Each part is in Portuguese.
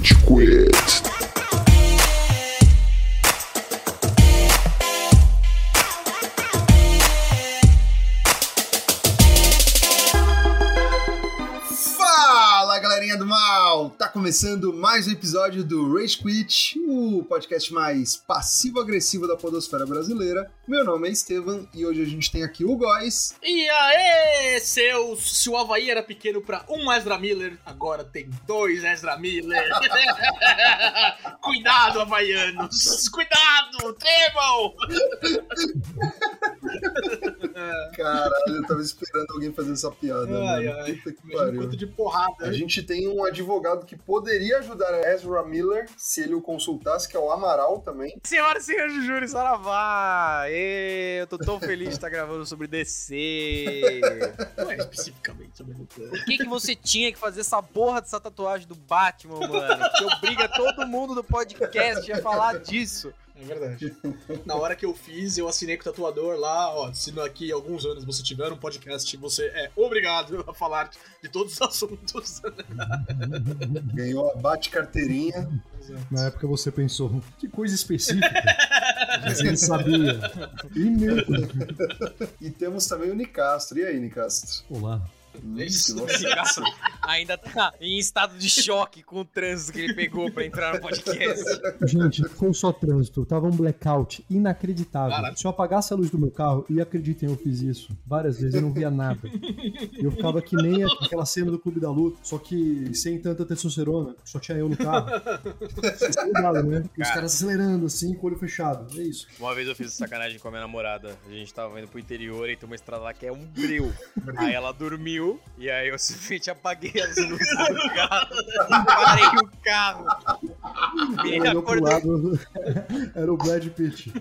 Rage Quit. Fala galerinha do mal! Tá começando mais um episódio do Rage Quit, o podcast mais passivo-agressivo da podosfera brasileira. Meu nome é Estevam e hoje a gente tem aqui o Góis. E aí, seus. Se o Havaí era pequeno pra um Ezra Miller, agora tem dois Ezra Miller. Cuidado, Havaianos! Cuidado! Tremam! Caralho, eu tava esperando alguém fazer essa piada, Ai, mano. ai. Puta que pariu. quanto de porrada. A gente tem um advogado que poderia ajudar Ezra Miller se ele o consultasse, que é o Amaral também. Senhoras e senhores do júri, saravá! Ê, Eu tô tão feliz de estar gravando sobre DC. Não é especificamente sobre o Por que, que você tinha que fazer essa porra dessa tatuagem do Batman, mano? Que obriga todo mundo do podcast a falar disso. É verdade. Na hora que eu fiz, eu assinei com o tatuador lá, ó, se daqui a alguns anos você tiver um podcast, você é obrigado a falar de todos os assuntos. Ganhou a bate-carteirinha. Na época você pensou, que coisa específica. Mas ele sabia. E mesmo. E temos também o Nicastro. E aí, Nicastro? Olá. É isso. ainda tá em estado de choque com o trânsito que ele pegou pra entrar no podcast. Gente, foi só trânsito. Tava um blackout inacreditável. Caralho. Se eu apagasse a luz do meu carro, e acreditem, eu fiz isso várias vezes, eu não via nada. Eu ficava que nem aquela cena do Clube da Luta, só que sem tanta testosterona, só tinha eu no carro. Vocês estão ligados, né? E os Cara. caras acelerando assim, com o olho fechado. É isso. Uma vez eu fiz sacanagem com a minha namorada. A gente tava indo pro interior e tem uma estrada lá que é um breu. Aí ela dormiu e aí eu simplesmente apaguei as luzes do carro. Parei o carro. Me Ela olhou pro acordei. lado, era o Brad Pitt.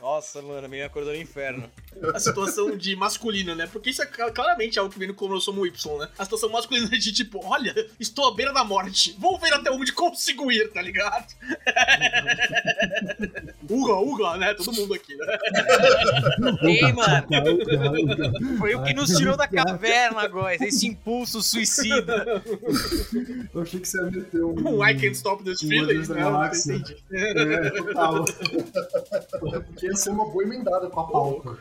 Nossa, mano, me acordou no inferno. A situação de masculina, né? Porque isso é cla- claramente algo que vem no cromossomo Y, né? A situação masculina de tipo, olha, estou à beira da morte, vou ver até onde consigo ir, tá ligado? uga, uga, né? Todo mundo aqui, né? Ei, mano, Foi o que nos tirou da caverna agora. Esse impulso suicida. Eu achei que você ia meter um. Um I can't stop this feeling, né? Galáxia. Entendi. É, total. Porque ia ser uma boa emendada com a pauta.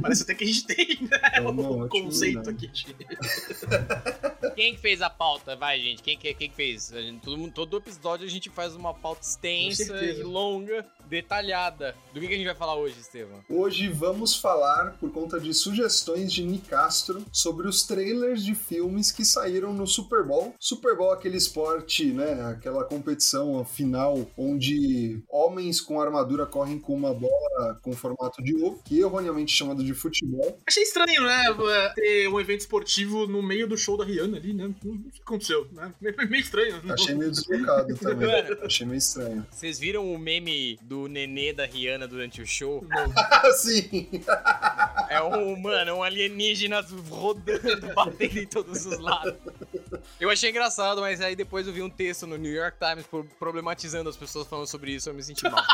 Parece até que a gente tem, né? Não, não, o ótimo, conceito não. aqui de... Quem que fez a pauta? Vai, gente. Quem que, quem que fez? A gente- todo, todo episódio a gente faz uma pauta extensa e longa, detalhada. Do que, que a gente vai falar hoje, Estevam? Hoje vamos falar, por conta de sugestões de Nicastro, sobre os trailers de filmes que saíram no Super Bowl. Super Bowl é aquele esporte, né? Aquela competição final onde homens com armadura correm com uma bola com formato de ovo, que erroneamente chamado de futebol. Achei estranho, né? Ter um evento esportivo no meio do show da Rihanna ali, né? O que aconteceu, né? Meio meio estranho. Achei meio deslocado também. Achei meio estranho. Vocês viram o meme do nenê da Rihanna durante o show? Sim! É um, mano, um alienígena rodando, batendo em todos os lados. Eu achei engraçado, mas aí depois eu vi um texto no New York Times pro- problematizando as pessoas falando sobre isso, eu me senti mal.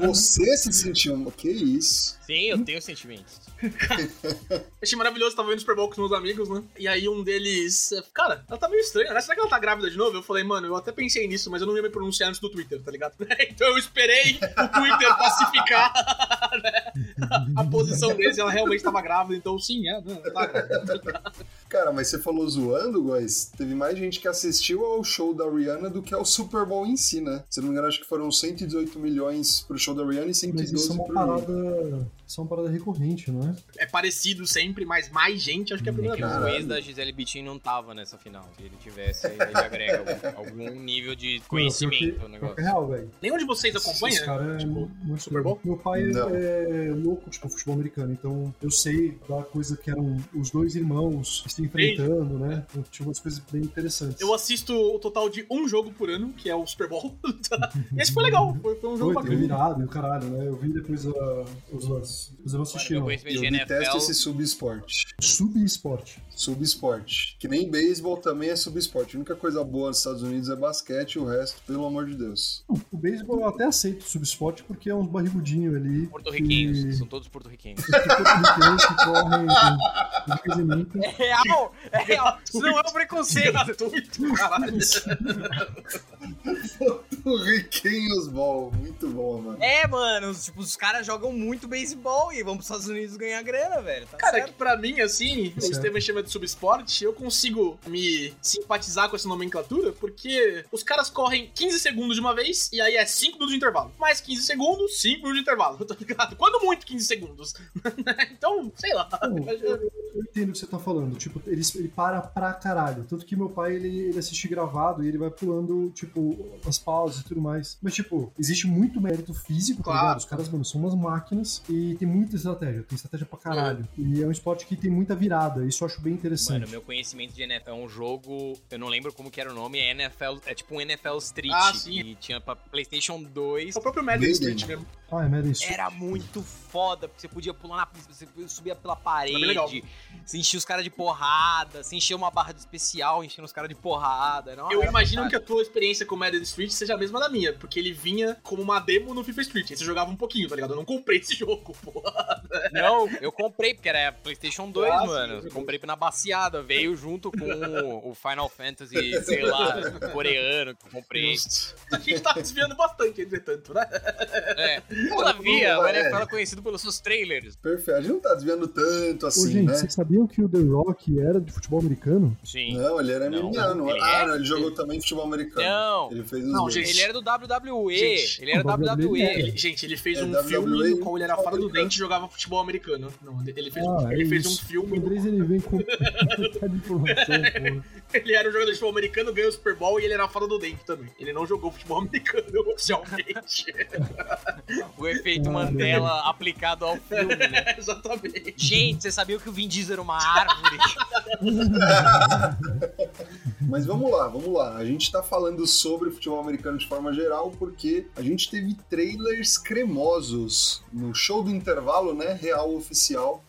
Você se sentiu. Que isso? Sim, eu tenho sentimentos. Achei maravilhoso, tava vendo Super Bowl com os meus amigos, né? E aí um deles. Cara, ela tá meio estranha, né? Será que ela tá grávida de novo? Eu falei, mano, eu até pensei nisso, mas eu não ia me pronunciar antes do Twitter, tá ligado? então eu esperei o Twitter pacificar né, a posição deles e ela realmente tava grávida, então sim, é, né, tá grávida. Cara, mas você falou zoando, guys. Teve mais gente que assistiu ao show da Rihanna do que ao Super Bowl em si, né? Se não me engano, acho que foram 118 milhões pro show da Rihanna e Mas 112 isso é uma pro parada. Isso é uma parada recorrente, não é? É parecido sempre, mas mais gente, acho que é a primeira Que vez. o ex da Gisele Bündchen não tava nessa final. Se ele tivesse, ele agrega algum, algum nível de conhecimento no Não, negócio. é real, velho. Nenhum de vocês acompanha? Esse cara é Tipo, muito Super Bowl? Meu pai Não. é louco, tipo, futebol americano. Então eu sei da coisa que eram os dois irmãos se enfrentando, né? Então, tinha umas coisas bem interessantes. Eu assisto o total de um jogo por ano, que é o Super Bowl. e esse foi legal, foi, foi um jogo Foi, foi bacana. virado e o caralho, né? Eu vi depois a, os lances. Mas eu não assisti, Mano, não. Eu de detesto esse sub-esporte. Sub-esporte. Sub-esporte. Que nem beisebol também é sub-esporte. A única coisa boa nos Estados Unidos é basquete, o resto, pelo amor de Deus. O beisebol eu até aceito sub-esporte porque é uns barrigudinhos ali. Porto-riquenhos. São todos porto-riquenhos. Os porto-riquenhos que correm. É real, é real. Isso não é um preconceito. Gratuito, caralho. Ball, muito bom, mano. É, mano, tipo, os caras jogam muito beisebol e vão pros Estados Unidos ganhar grana, velho. Tá Cara, certo. que pra mim, assim, o. Steven chama de subesporte, eu consigo me simpatizar com essa nomenclatura, porque os caras correm 15 segundos de uma vez, e aí é 5 minutos de intervalo. Mais 15 segundos, 5 minutos de intervalo, tá ligado? Quando muito 15 segundos. então, sei lá. Não, eu, eu entendo o que você tá falando. Tipo, ele, ele para pra caralho. Tanto que meu pai, ele, ele assiste gravado e ele vai pulando, tipo, as pausas e tudo mais. Mas, tipo, existe muito mérito físico, tá Claro. ligado? Os caras, mano, são umas máquinas e tem muita estratégia. Tem estratégia pra caralho. E é um esporte que tem muita virada. Isso eu acho bem interessante. Mano, meu conhecimento de NFL é um jogo. Eu não lembro como que era o nome, é NFL. É tipo um NFL Street. Ah, sim. Que tinha pra PlayStation 2. É o próprio Madden. Street mesmo. Ah, é Madden isso. Era muito foda, porque você podia pular na você subia pela legal. parede, você enchia os caras de porrada, você enchia uma barra de especial, enchendo os caras de porrada. Não, Eu imagino fantástico. que a tua experiência com Madden Street seja a mesma da minha, porque ele vinha como uma demo no FIFA Street. Aí você jogava um pouquinho, tá ligado? Eu não comprei esse jogo, pô. Não, eu comprei, porque era PlayStation 2, Ah, mano. verdade. comprei na baciada, veio junto com o Final Fantasy, sei lá, coreano que eu comprei. Justo. A gente tá desviando bastante, entretanto, né? É. Todavia, o É. NFL é conhecido pelos seus trailers. Perfeito. A gente não tá desviando tanto Ô, assim, gente, né? vocês sabiam que o The Rock era de futebol americano? Sim. Não, ele era ele Ah, é? não, ele jogou também futebol americano. Não. Ele fez Não, dois. gente. Ele era do WWE. Gente, ele era WWE WWE. Ele- gente, ele fez É, um WWE, filme no qual ele era fora do americano. dente e jogava futebol americano. Não, ele fez, Ah, ele é fez um filme O Andrés, ele vem com muita informação. Ele era um jogador de futebol americano, ganhou o Super Bowl e ele era fora do dente também. Ele não jogou futebol americano oficialmente. O efeito Ah, Mandela aplicado ao filme, né? Exatamente. Gente, você sabia que o Vin Diesel era uma árvore? Mas vamos lá, vamos lá. A gente tá falando sobre futebol americano de forma geral porque a gente teve trailers cremosos no show do intervalo, né? Real oficial,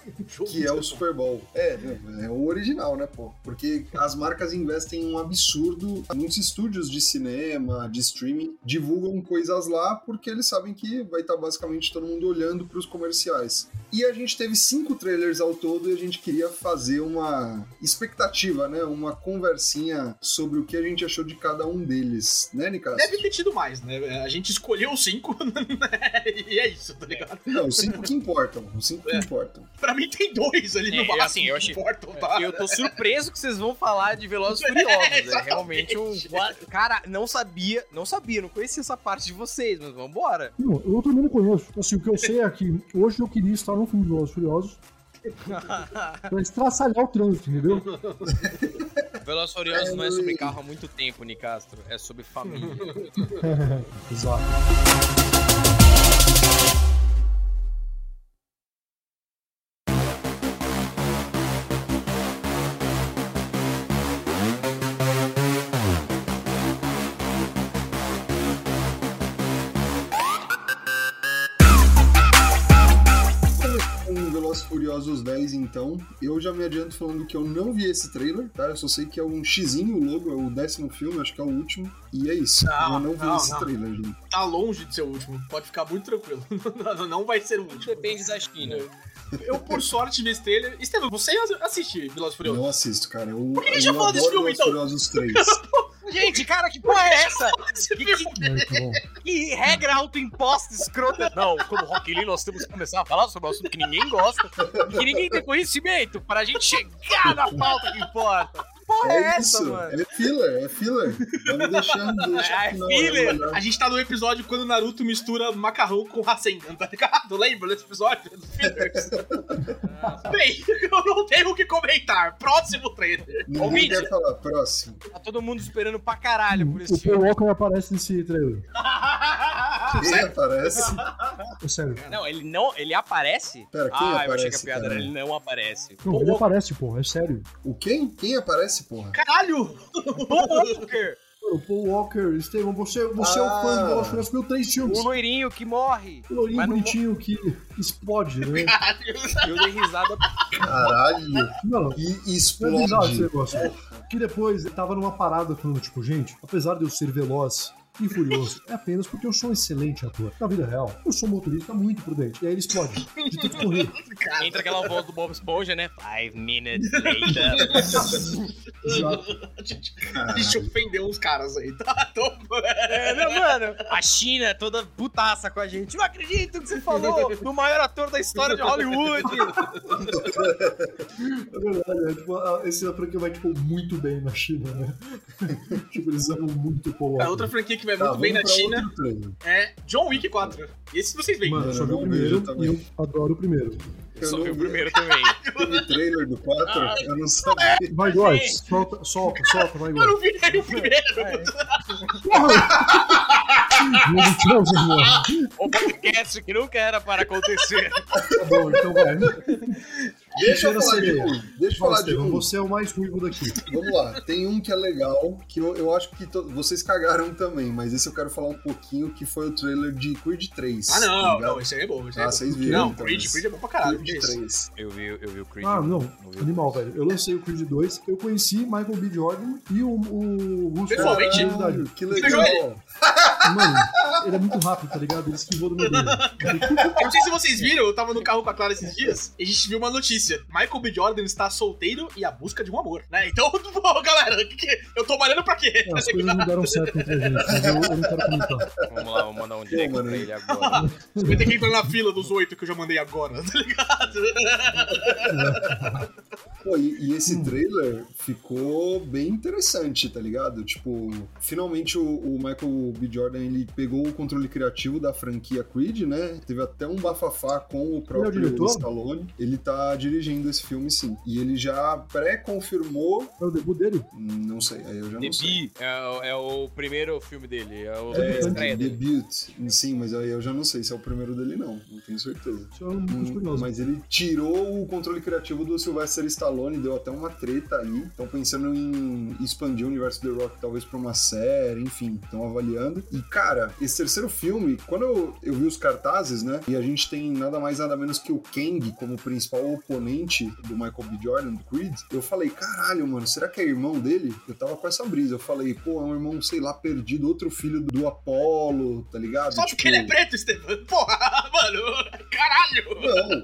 que é o Super Bowl. É, é o original, né, pô? Porque as marcas investem um absurdo. Muitos estúdios de cinema, de streaming, divulgam coisas lá porque eles sabem que vai estar basicamente todo mundo olhando pros comerciais. E a gente teve cinco trailers ao todo e a gente queria fazer uma expectativa, né? Uma conversinha sobre o que a gente achou de cada um deles, né, Nicas? Deve ter tido mais, né? A gente escolheu os cinco, né? E é isso, tá ligado? Não, os cinco que importam. Os cinco que É. importam. Pra mim tem dois ali no É, máximo assim, eu que achei- importam, tá? Eu tô surpreso que vocês vão falar de Velozes e Furiosos. É, exatamente. realmente um... Cara, não sabia, não sabia, não conhecia essa parte de vocês, mas vambora. Não, eu também não conheço. Assim, o que eu sei é que hoje eu queria estar num filme de Velozes Furiosos pra estraçalhar o trânsito, entendeu? Velozes Furiosos não é sobre carro há muito tempo, Nicastro. É sobre família. Exato. E Furiosos 10, então, eu já me adianto falando que eu não vi esse trailer, tá? Eu só sei que é um xizinho o logo, é o décimo filme, acho que é o último. E é isso. Não, eu não vi não, esse não. trailer, gente. Tá longe de ser o último. Pode ficar muito tranquilo. Não, vai ser o último. Depende da China. Eu, por sorte, vi esse trailer. Estevam, você assiste Velozes Furiosos? Não assisto, cara. Eu, Por que a gente eu já falou desse filme, então? Furiosos 3. Gente, cara, que porra é essa? Que, que- regra autoimposta escrota. Não, como Rock Lee, nós temos que começar a falar sobre um assunto que ninguém gosta e que ninguém tem conhecimento pra gente chegar na pauta que importa. Porra é, É essa, isso, mano? é filler, é filler. Vamos deixando. Deixa É não, filler. melhor. A gente tá no episódio quando o Naruto mistura macarrão com Rasengan, tá ligado? Lembra desse episódio? Fillers? Bem, eu não tenho o que comentar. Próximo trailer. Ninguém Ouvinte. quer falar. Próximo. Tá todo mundo esperando pra caralho por esse O Paul filme. Walker aparece nesse trailer. Quem aparece? É sério. Não, ele não. Ele aparece? Pera, quem ah, eu achei que a aparece, piada era ele não aparece. Não, ele aparece, pô, é sério. O quem? Quem aparece, porra? Caralho! Paul Walker! O Paul Walker, Estevam, você, você é Ah. o fã de Velozes e Furiosos, viu três filmes. O loirinho que morre. O lourinho Mas não- bonitinho que explode, né? Caralho! Eu dei risada. Caralho. Não, Que Não é explode. negócio. Que depois ele tava numa parada falando, tipo, gente, apesar de eu ser veloz e furioso é apenas porque eu sou um excelente ator. Na vida real, eu sou um motorista muito prudente. E aí ele explode. De tanto correr. Entra aquela voz do Bob Esponja, né? Five minutes later. Exato. a gente, a gente ofendeu uns caras aí, tá? Tô... É, meu mano, a China é toda putaça com a gente. Não acredito que você falou do maior ator da história de Hollywood. É verdade, é, tipo, a- esse franquia vai tipo, muito bem na China, né? tipo, eles amam muito o A Walker. outra franquia que vai Tá, muito bem na China é John Wick 4. Esse vocês veem. Mano, eu só Eu vi o primeiro e eu adoro o primeiro. Eu Só vi o primeiro também. Teve trailer do 4? Eu não sabia. Vai, Góis, solta, solta, solta, vai, Eu Góis. não vi nem o primeiro. Tirar os irmãos. O podcast que nunca era para acontecer. Tá bom, então vai. Deixa eu falar de sereia. um. Deixa eu Fala, falar de um. você é o mais ruivo daqui. Vamos lá, tem um que é legal, que eu, eu acho que to- vocês cagaram também, mas esse eu quero falar um pouquinho, que foi o trailer de Creed 3. Ah, tá não, ligado? não, esse aí é bom. Esse aí Ah, é bom. vocês viram. Não, então, Creed, mas- Creed é bom pra caralho. Creed isso? 3. Eu vi, eu vi o Creed. Ah, não. Animal, velho. Eu lancei o Creed 2, eu conheci Michael B. Jordan e o, o Russo. Pessoalmente? É verdade. Caralho, que legal. Mano, ele é muito rápido, tá ligado? Ele esquivou do meu dedo. Eu não sei se vocês viram, eu tava no carro com a Clara esses dias e a gente viu uma notícia. Michael B. Jordan está solteiro e à busca de um amor, né? Então, pô, galera, que que- eu tô malhando pra quê? As coisas não deram certo entre a gente, mas eu, eu não quero comentar. Vamos lá, vamos mandar um direct pra ele agora. Você vai ter que entrar na fila dos oito que eu já mandei agora, tá ligado? Pô, e, e Hum. esse trailer ficou bem interessante, tá ligado? Tipo, finalmente o, o Michael B. Jordan ele pegou o controle criativo da franquia Creed, né? Teve até um bafafá com o próprio diretor? Stallone. Ele tá dirigindo esse filme, sim. E ele já pré-confirmou. É o debut dele? Não sei, aí eu já The não sei. É, o- é o primeiro filme dele, é o É, estreia dele. debut, sim, mas aí eu já não sei se é o primeiro dele, não. Não tenho certeza. Isso é um Hum. Mas ele tirou o controle criativo do Sylvester Stallone, deu até uma treta aí. Estão pensando em expandir o universo The Rock, talvez pra uma série, enfim, estão avaliando. E, cara, esse terceiro filme, quando eu, eu vi os cartazes, né? E a gente tem nada mais nada menos que o Kang como principal oponente do Michael B. Jordan, do Creed, eu falei, caralho, mano, será que é irmão dele? Eu tava com essa brisa. Eu falei, pô, é um irmão, sei lá, perdido, outro filho do Apollo, tá ligado? Só porque ele é preto, Estevam. Porra, mano, caralho. Não.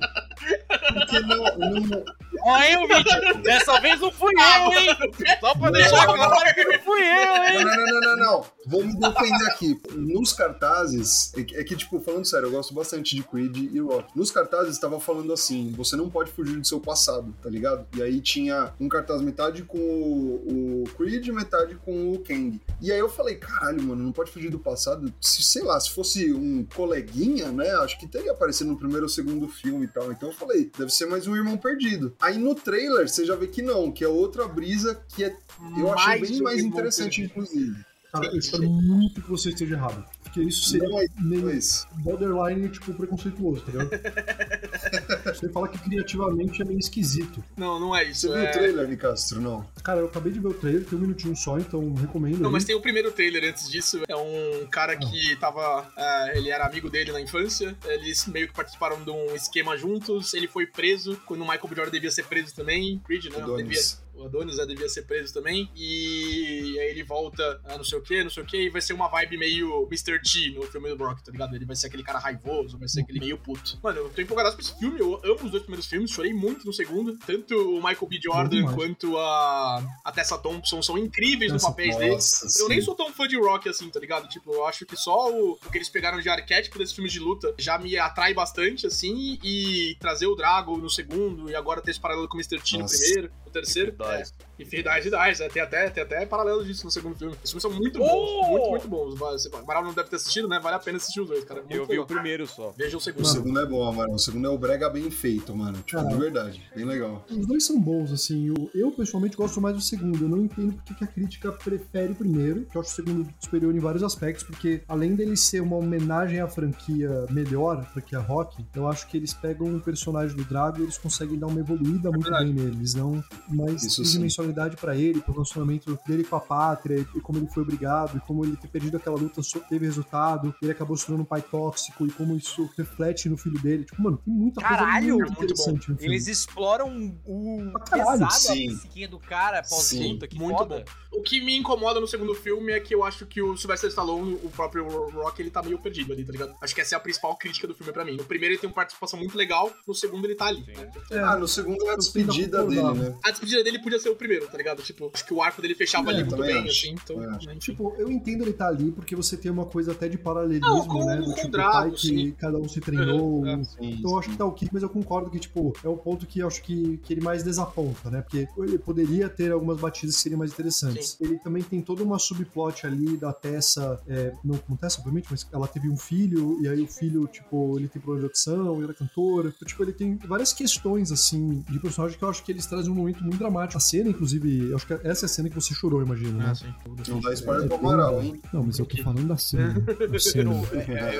Porque não, não, Ó, hein, Vítor? Dessa vez não fui eu, hein? Só pra deixar claro que não fui eu, hein? Não, não, não, não, não. Vou me defender aqui. Nos cartazes, é que, é que, tipo, falando sério, eu gosto bastante de Creed e Rock. Nos cartazes estava falando assim: você não pode fugir do seu passado, tá ligado? E aí tinha um cartaz metade com o, o Creed, metade com o Kang. E aí eu falei: caralho, mano, não pode fugir do passado. Se, sei lá, se fosse um coleguinha, né? Acho que teria aparecido no primeiro ou segundo filme e tal. Então eu falei: deve ser mais um irmão perdido. Aí no trailer você já vê que não, que é outra brisa que é eu achei bem mais interessante, inclusive. Cara, eu espero muito que você esteja errado. Porque isso seria Não é meio isso. borderline, tipo, preconceituoso, tá ligado? você fala que criativamente é meio esquisito. Não, não é isso. Você viu é... o trailer, Nicastro? Não. Cara, eu acabei de ver o trailer, tem um minutinho só, então recomendo. Não, aí. mas tem o primeiro trailer antes disso. É um cara que tava. é, ele era amigo dele na infância. Eles meio que participaram de um esquema juntos. Ele foi preso quando o Michael B. Jordan devia ser preso também. Creed, né? Adonis. Devia- o Adonis né, devia ser preso também. E aí ele volta, ah, não sei o que, não sei o que, e vai ser uma vibe meio Mr. T no filme do Rock, tá ligado? Ele vai ser aquele cara raivoso, vai ser aquele meio puto. Mano, eu tô empolgado pra esse filme, eu amo os dois primeiros filmes, chorei muito no segundo. Tanto o Michael B. Jordan quanto a, a Tessa Thompson são incríveis Nossa, no papéis deles. Nossa, Eu nem sou tão fã de rock assim, tá ligado? Tipo, eu acho que só o, o que eles pegaram de arquétipo desses filmes de luta já me atrai bastante, assim, e trazer o Drago no segundo, e agora ter esse paralelo com o Mr. T no primeiro, no terceiro. É, e Fear Die Dies, é, tem, até, tem até paralelo disso no segundo filme. Esses filmes são muito bons, Oh! muito, muito bons. Você- O Amaral não deve ter assistido, né? Vale a pena assistir os dois, cara. Muito Eu vi legal. o primeiro só. Veja o O segundo. segundo é bom, mano. O segundo é o brega bem feito, mano. Tipo, de verdade. Bem legal. Os dois são bons, assim. Eu, eu, pessoalmente gosto mais do segundo. Eu não entendo porque que a crítica prefere o primeiro, que eu acho o segundo superior em vários aspectos, porque além dele ser uma homenagem à franquia melhor, a franquia rock, eu acho que eles pegam o personagem do Drago e eles conseguem dar uma evoluída muito verdade. bem nele. Eles não. Mas Isso tridimensionalidade pra ele, pro relacionamento dele com a pátria, e como ele foi obrigado, e como ele ter perdido aquela luta só teve resultado, ele acabou se tornando um pai tóxico, e como isso reflete no filho dele. Tipo, mano, tem muita Caralho, coisa muito muito interessante no filme. Eles exploram o caralho, pesado, sim. a psiquinha do cara pós-luta, que muito foda. bom. O que me incomoda no segundo filme é que eu acho que o Sylvester Stallone, o próprio Rock, ele tá meio perdido ali, tá ligado? Acho que essa é a principal crítica do filme pra mim. No primeiro ele tem uma participação muito legal, no segundo ele tá ali. Sim. É, Ah, no segundo é a despedida Eu tento dele, né? A despedida dele podia ser o primeiro, tá ligado? Tipo, acho que o arco dele fechava É, ali muito também bem, acho. assim, então. Né, enfim. Tipo, eu entendo ele tá ali porque você tem uma coisa até de paralelismo, Não, com- né? Do com tipo, o Drago, pai que sim. cada um se treinou. É, Sim, Então eu acho que tá ok, mas eu concordo que, tipo, é o ponto que eu acho que, que ele mais desaponta, né? Porque ele poderia ter algumas batidas que seriam mais interessantes. Ele também tem toda uma subplot ali da Tessa, é, não como Tessa, obviamente, mas ela teve um filho, e aí o filho, tipo, ele tem problema de audição, ele era cantora. Então, tipo, ele tem várias questões, assim, de personagem que eu acho que eles trazem um momento muito dramático. A cena, inclusive, eu acho que essa é a cena que você chorou, imagino, né? Ah, sim. Não dá spoiler É pro Amaral, legal. hein? Não, mas eu tô falando da cena. da Eu cena. não, é,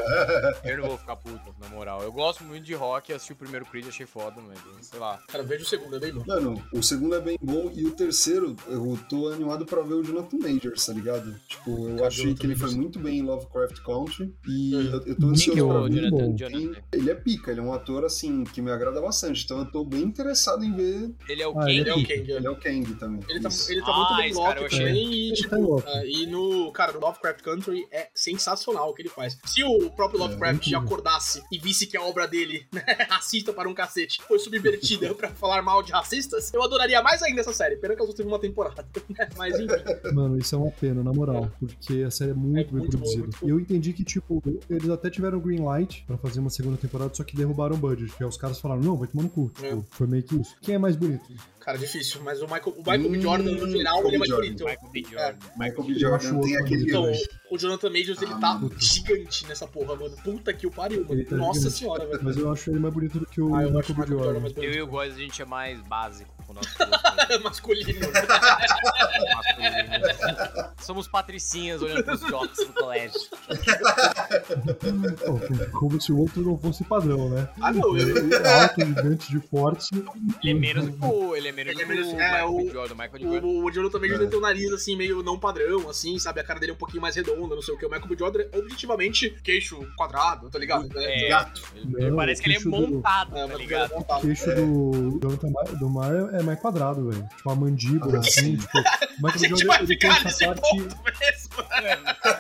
eu, eu não vou ficar puto, na moral. Eu gosto muito de rock, assisti o primeiro Creed, achei foda, mas sei lá. Cara, veja o segundo, é bem bom. Mano, o segundo é bem bom e o terceiro, eu tô animado pra ver o Jonathan Majors, tá ligado? Tipo, eu achei que ele foi muito bem em Lovecraft Country e Uhum. eu, eu tô ansioso é pra ver. Jonathan- Jonathan? bom. Jonathan? Ele é pica, ele é um ator assim que me agrada bastante, então eu tô bem interessado em ver. Ele é o Ah, quem? ele É o Kang, é. Ele é o Kang também. Ele tá, Isso. ele tá Ah, muito bem esse no cara eu Loki achei. também e, Ele tipo, tá em Loki. é, e no, cara, no Lovecraft Country é sensacional o que ele faz. Se o próprio É, Lovecraft incrível. acordasse e visse que a obra dele, né, racista para um cacete, foi subvertida pra falar mal de racistas, eu adoraria mais ainda essa série. Pena que ela só teve uma temporada. Mas enfim. Mano, isso é uma pena, na moral, porque a série é muito É bem muito produzida. muito boa. E eu entendi que, tipo, eles até tiveram green light pra fazer uma segunda temporada, só que derrubaram o budget, que os caras falaram, não, vai tomar no cu. É. Tipo, foi meio que isso. Quem é mais bonito? Cara, difícil. Mas o Michael, o Michael B. Hum, Jordan, no geral, ele é mais bonito. Michael B. É. Jordan. Michael B. Eu Jordan acho tem outro aquele. Então, o Jonathan Majors, ele Ah, tá puta. gigante nessa porra, mano. Puta que o pariu, mano. Tá Nossa gigante. senhora, velho. Mas eu acho ele mais bonito do que o Ah, eu Michael B. Michael B. Jordan Jordan. Eu e o Góis, a gente é mais básico com o nosso gosto Masculino. masculino. Somos patricinhas olhando pros jogos do colégio. Pô, como se o outro não fosse padrão, né? Ah, não, Ele é alto, gigante, de forte. Ele é menos que o. Ele é menos Ele é do que menos- o é, o- Jordan. Michael B. Jordan. O, o Jonathan Majors É. tem um nariz assim, meio não padrão, assim, sabe? A cara dele é um pouquinho mais redonda, não sei o que. O Michael B. Jordan é objetivamente queixo quadrado, tá ligado? É, Gato. ele- Não, parece que ele é do- montado, É, tá ligado? é O queixo do Jonathan Ma- do Mar é mais quadrado, velho. Tipo, a mandíbula, Ah, assim, sim. tipo... O A Michael B. Jordan, vai ele tem ficar nesse essa parte... ponto mesmo.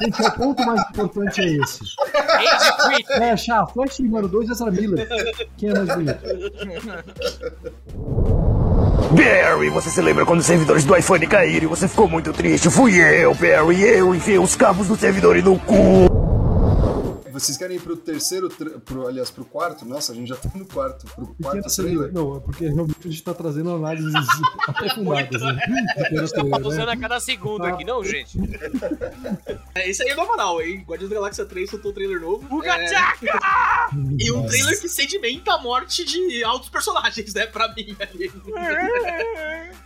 Gente, o ponto mais importante é esse. É, chá, Flash número 2 e Ezra Miller. Quem é mais bonito? Barry, você se lembra quando os servidores do iPhone caíram e você ficou muito triste? Fui eu, Barry, eu enfiei os cabos do servidor no cu. Vocês querem ir pro terceiro, pro, aliás, pro quarto? Nossa, a gente já tá no quarto. Pro quarto trailer. trailer. Não, é porque realmente a gente tá trazendo análises aprofundadas, né? Pequena Tá trailer, usando né? a cada segundo aqui, não, gente? É, esse aí é do Amaral, hein? Guardiões da Galáxia 3 soltou um trailer novo. É, Ugachaca! e um trailer que sedimenta a morte de altos personagens, né? Pra mim ali.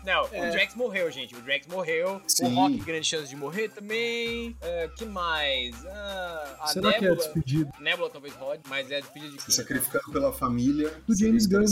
Não, É. o Drax morreu, gente. O Drax morreu. Sim. O Rock, grande chance de morrer também. É, que mais? Ah, a Será que é Nebula. despedido Nebula talvez rode, mas é a despedida de sacrificando pela família. Do James Gunn.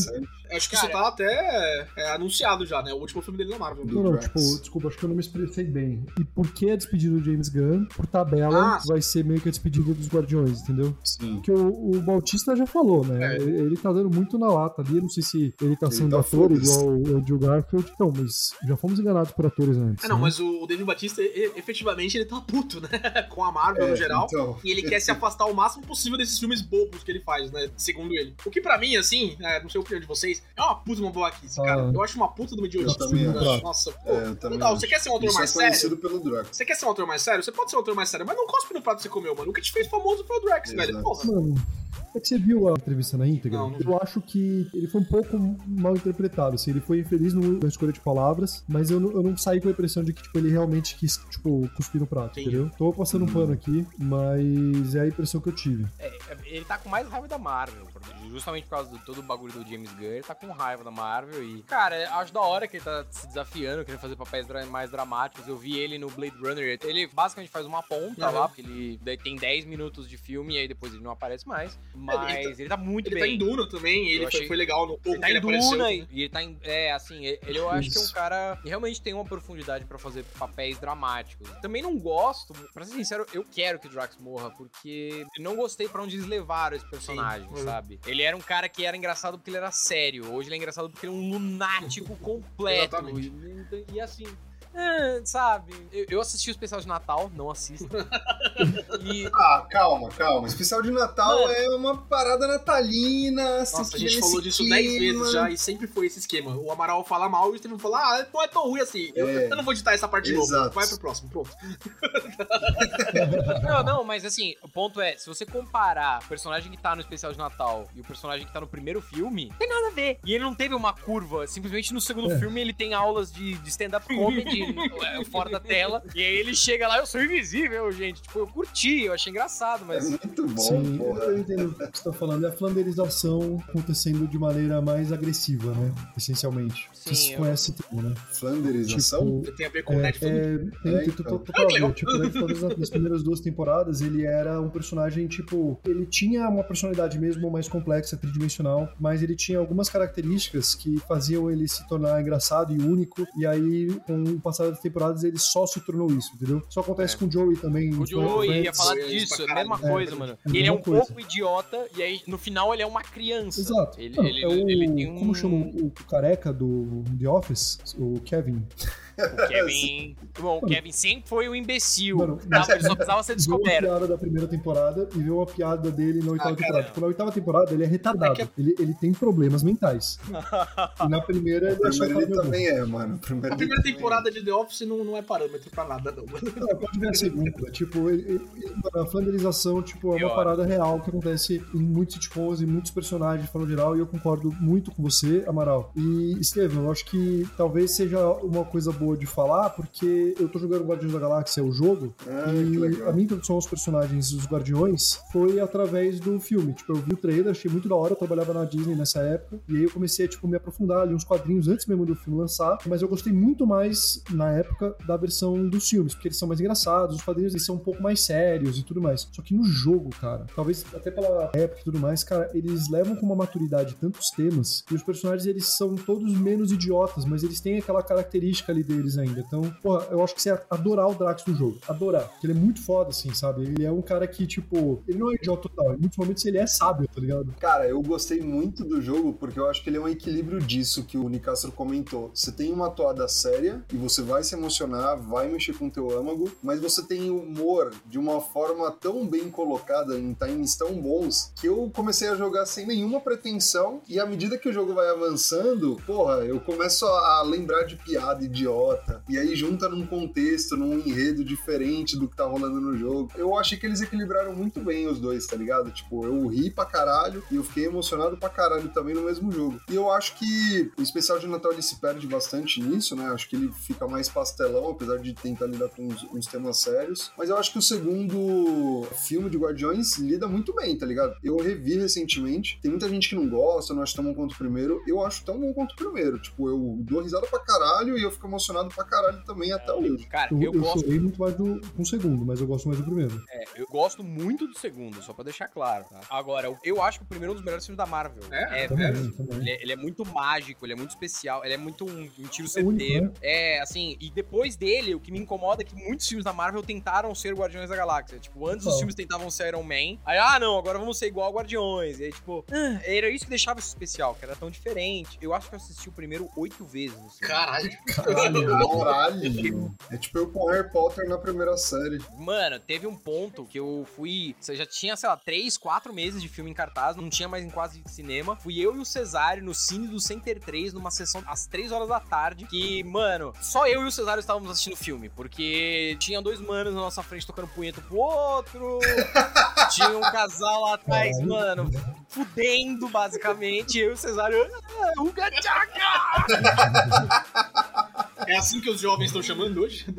Acho que Cara. isso tá até é, anunciado já, né? O último filme dele na Marvel. Não, não, tipo, desculpa, acho que eu não me expressei bem. E por que a despedida do James Gunn? Por tabela, Ah. vai ser meio que a despedida dos Guardiões, entendeu? Sim. Porque o, o Bautista já falou, né? É. Ele, ele tá dando muito na lata ali. Eu não sei se ele tá Ele sendo tá ator foda-se. igual o Andrew Garfield. Então, mas já fomos enganados por atores antes. É, não, né? mas o o David Batista, efetivamente, ele tá puto, né? Com a Marvel no É, geral. então. E ele quer se afastar o máximo possível desses filmes bobos que ele faz, né? Segundo ele. O que pra mim, assim, é, não sei a opinião de vocês, é uma puta uma babaquice, Ah. cara. Eu acho uma puta de uma idiotice. Eu também acho. Nossa, pô. É, eu também legal, acho. você quer ser um ator Isso mais é sério? conhecido pelo Drax. Você quer ser um ator mais sério? Você pode ser um ator mais sério, mas não cospe no prato que você comeu, mano. O que te fez famoso foi o Drax, Exato. velho. Porra. Mano, é que você viu a entrevista na íntegra? Não, não eu acho que ele foi um pouco mal interpretado, assim, ele foi infeliz no- na escolha de palavras, mas eu não, eu não saí com a impressão de que, tipo, ele realmente quis, tipo, cuspir no prato, Entendi. entendeu? Tô passando um Uhum. pano aqui, mas é a impressão que eu tive. É, ele tá com mais raiva da Marvel, justamente por causa do todo o bagulho do James Gunn, ele tá com raiva da Marvel e, cara, acho da hora que ele tá se desafiando, querendo fazer papéis mais dramáticos. Eu vi ele no Blade Runner, ele basicamente faz uma ponta Uhum. lá, porque ele tem 10 minutos de filme e aí depois ele não aparece mais. Mas ele tá muito Ele tá bem. em Duna também, ele achei- foi legal no pouco Ele tá ele em apareceu. Duna e ele tá em. É, assim, ele eu acho que é um Isso. cara que realmente tem uma profundidade pra fazer papéis dramáticos. Também não gosto, pra ser sincero, eu quero que o Drax morra, porque eu não gostei pra onde eles levaram esse personagem, Sim. sabe? Ele era um cara que era engraçado porque ele era sério. Hoje ele é engraçado porque ele é um lunático completo. Exatamente. E, e assim. Ah, sabe, eu, eu assisti o especial de Natal, não assisto. e Ah, calma, calma. Especial de Natal Mano. é uma parada natalina. Nossa, a assistir gente nesse falou disso clima. 10 vezes já e sempre foi esse esquema. O Amaral fala mal e o Steven fala, ah, não é tão ruim assim. Eu, É. eu não vou editar essa parte de novo. Vai pro próximo, pronto. Não, não, mas assim, o ponto é, se você comparar o personagem que tá no especial de Natal e o personagem que tá no primeiro filme, tem nada a ver. E ele não teve uma curva, simplesmente no segundo É. filme ele tem aulas de, de stand-up comedy é, fora da tela, e aí ele chega lá, eu sou invisível, gente. Tipo, eu curti, eu achei engraçado, É mas... muito bom, Sim, porra. eu entendo o que você tá falando. É a flanderização acontecendo de maneira mais agressiva, né? Essencialmente. Sim, Você eu- conhece esse termo, né? Flanderização? Tipo, Tem a ver com É, o Netflix. é, tem, É, tem então. total total a ver. legal. Tipo, o Netflix, nas primeiras duas temporadas, ele era um personagem, tipo, ele tinha uma personalidade mesmo mais complexa, tridimensional, mas ele tinha algumas características que faziam ele se tornar engraçado e único, e aí, com o passar das temporadas, ele só se tornou isso, entendeu? Isso acontece É. com o Joey também. O em Joey ia Friends. falar Isso disso, é a mesma coisa, É, mano. é Ele é um coisa. pouco idiota, e aí no final ele é uma criança. Exato. Ele, Não, ele, é o, ele tem um... Como chama o, o careca do The Office? O Kevin. O Kevin... Bom, o Kevin sempre foi um imbecil. Mano, ele só precisava ser Viu uma descoberto. piada da primeira temporada e viu uma piada dele na oitava Ah, temporada. Tipo, na oitava temporada ele é retardado. É que ele, ele tem problemas mentais. e na primeira ele primeiro ele também é, mano. O primeiro A primeira também temporada de The Office não, não é parâmetro pra nada, não. Não, pode ver a segunda. tipo, ele, ele- a flanderização tipo, é uma parada real que acontece em muitos sitcoms, em muitos personagens de forma geral, e eu concordo muito com você, Amaral. E, Estevam, eu acho que talvez seja uma coisa boa de falar, porque eu tô jogando Guardiões da Galáxia, o jogo, Ah, e a minha introdução aos personagens dos Guardiões foi através do filme. Tipo, eu vi o trailer, achei muito da hora, eu trabalhava na Disney nessa época, e aí eu comecei a, tipo, me aprofundar ali uns quadrinhos antes mesmo do filme lançar, mas eu gostei muito mais, na época, da versão dos filmes, porque eles são mais engraçados, os quadrinhos eles são um pouco mais sérios e tudo mais. Só que no jogo, cara, talvez até pela época e tudo mais, cara, eles levam com uma maturidade tantos temas, e os personagens, eles são todos menos idiotas, mas eles têm aquela característica ali deles ainda. Então, porra, eu acho que você ia adorar o Drax no jogo. Adorar. Porque ele é muito foda, assim, sabe? Ele é um cara que, tipo, ele não é idiota total. Em muitos momentos ele é sábio, tá ligado? Cara, eu gostei muito do jogo porque eu acho que ele é um equilíbrio disso que o Nicastro comentou. Você tem uma toada séria e você vai se emocionar, vai mexer com o teu âmago, mas você tem humor de uma forma tão bem colocada, em times tão bons, que eu comecei a jogar sem nenhuma pretensão e à medida que o jogo vai avançando, porra, eu começo a lembrar de piada idiota e aí junta num contexto, num enredo diferente do que tá rolando no jogo. Eu achei que eles equilibraram muito bem os dois, tá ligado? Tipo, eu ri pra caralho e eu fiquei emocionado pra caralho também no mesmo jogo. E eu acho que o especial de Natal ele se perde bastante nisso, né? Acho que ele fica mais pastelão, apesar de tentar lidar com uns, uns temas sérios. Mas eu acho que o segundo filme de Guardiões lida muito bem, tá ligado? Eu revi recentemente. Tem muita gente que não gosta, não acha tão bom quanto o primeiro. Eu acho tão bom quanto o primeiro. Tipo, eu dou risada pra caralho e eu fico emocionado pra caralho também até hoje. Cara, Eu, eu eu gosto chorei muito mais do, com o segundo, mas eu gosto mais do primeiro. É, eu gosto muito do segundo, só pra deixar claro, tá? Agora, eu- eu acho que o primeiro é um dos melhores filmes da Marvel. É? é Também, velho. também. Ele é, ele é muito mágico, ele é muito especial, ele é muito um, um tiro É único, certeiro. né? É, assim, e depois dele, o que me incomoda é que muitos filmes da Marvel tentaram ser Guardiões da Galáxia. Tipo, antes os filmes tentavam ser Iron Man. Aí, ah, não, agora vamos ser igual a Guardiões. E aí, tipo, ah, era isso que deixava isso especial, que era tão diferente. Eu acho que eu assisti o primeiro oito vezes. no cinema. Caralho. Caralho! É tipo eu com Harry Potter na primeira série. Mano, teve um ponto que eu fui. Você já tinha, sei lá, três, quatro meses de filme em cartaz, não tinha mais em quase cinema. Fui eu e o Cesário no Cine do Center 3, numa sessão às três horas da tarde. Que, mano, só eu e o Cesário estávamos assistindo o filme. Porque tinha dois manos na nossa frente tocando punheta pro outro. tinha um casal lá atrás, mano, fudendo, basicamente. Eu e o Cesário. Ah, Uga tchaca! É assim que os jovens estão chamando hoje?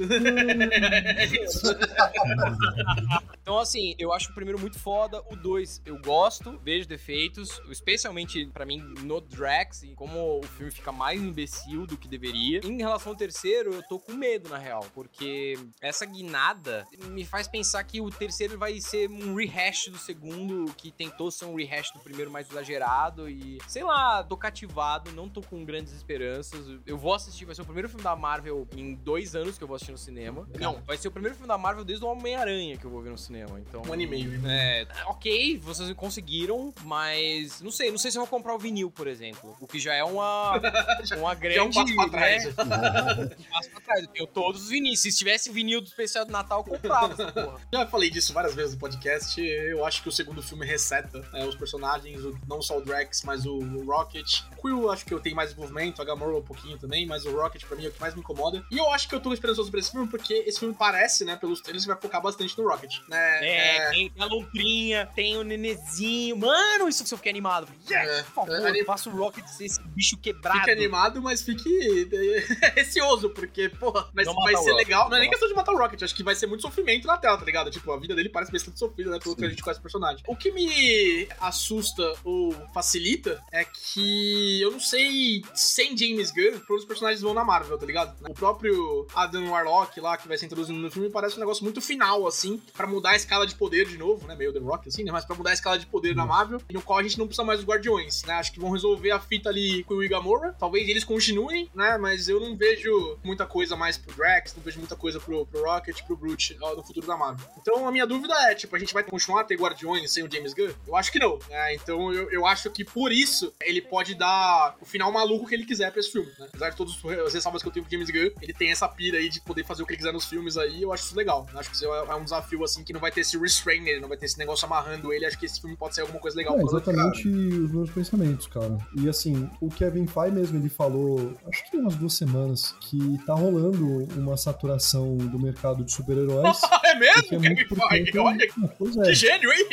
Então, assim, eu acho o primeiro muito foda. O dois eu gosto, vejo defeitos, especialmente pra mim no Drax, e como o filme fica mais imbecil do que deveria. Em relação ao terceiro, eu tô com medo, na real, porque essa guinada me faz pensar que o terceiro vai ser um rehash do segundo, que tentou ser um rehash do primeiro mais exagerado. E sei lá, tô cativado, não tô com grandes esperanças. Eu vou assistir, vai ser o primeiro filme da Marvel em dois anos que eu vou assistir no cinema. Não, vai ser o primeiro filme da Marvel desde o Homem-Aranha que eu vou ver no cinema. Então. Um ano e meio. É, ok, vocês conseguiram, mas não sei, não sei se eu vou comprar o vinil, por exemplo. O que já é uma, uma grande. Já é um passo pra trás. né, um passo pra trás. Eu tenho todos os vinis. Se tivesse vinil do especial do Natal, eu comprava essa porra. Já falei disso várias vezes no podcast. Eu acho que o segundo filme reseta né, os personagens, o- não só o Drax, mas o Rocket. O Quill, acho que eu tenho mais desenvolvimento, a Gamora um pouquinho também, mas o Rocket pra mim é o que mais me incomoda. E eu acho que eu tô esperançoso pra esse filme, porque esse filme parece, né, pelos trailers, que vai focar bastante no Rocket. Né? É, tem a lontrinha, tem o nenezinho. Mano, isso que eu fiquei animado. Yes, É, por favor, é, anim- faça o Rocket ser esse bicho quebrado. Fique animado, mas fique receoso, porque, porra, mas Não vai ser Rocket, legal. Não é nem questão de matar o Rocket, acho que vai ser muito sofrimento na tela, tá ligado? Tipo, a vida dele parece bastante sofrida, né? Pelo que a gente conhece o personagem. O que me assusta ou facilita é que eu não sei sem James Gunn onde os personagens vão na Marvel, tá ligado? O próprio Adam Warlock lá, que vai ser introduzido no filme, parece um negócio muito final, assim, pra mudar a escala de poder de novo, né? Meio The Rock, assim, né? Mas pra mudar a escala de poder na Marvel, no qual a gente não precisa mais dos Guardiões, né? Acho que vão resolver a fita ali com o Igamora. Talvez eles continuem, né? Mas eu não vejo muita coisa mais pro Drax, não vejo muita coisa pro, pro Rocket, pro Groot no futuro da Marvel. Então a minha dúvida é, tipo, a gente vai continuar a ter Guardiões sem o James Gunn? Eu acho que não, né? Então eu, eu acho que por isso ele pode dar o final maluco que ele quiser pra esse filme, né? Apesar de todas as ressalvas que eu pro James Gunn, ele tem essa pira aí de poder fazer o que ele quiser nos filmes aí, eu acho isso legal. Eu acho que isso é é um desafio, assim, que não vai ter esse restrain nele, não vai ter esse negócio amarrando ele. Acho que esse filme pode ser alguma coisa legal. É exatamente os meus pensamentos, cara. E assim, o Kevin Feige mesmo, ele falou, acho que umas duas semanas, que tá rolando uma saturação do mercado de super-heróis. é mesmo, é Kevin muito por Feige? conta- Olha Ah, Pois é, que gênio, hein?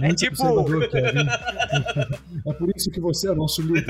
muito tipo- observador, Kevin. é por isso que você é nosso líder.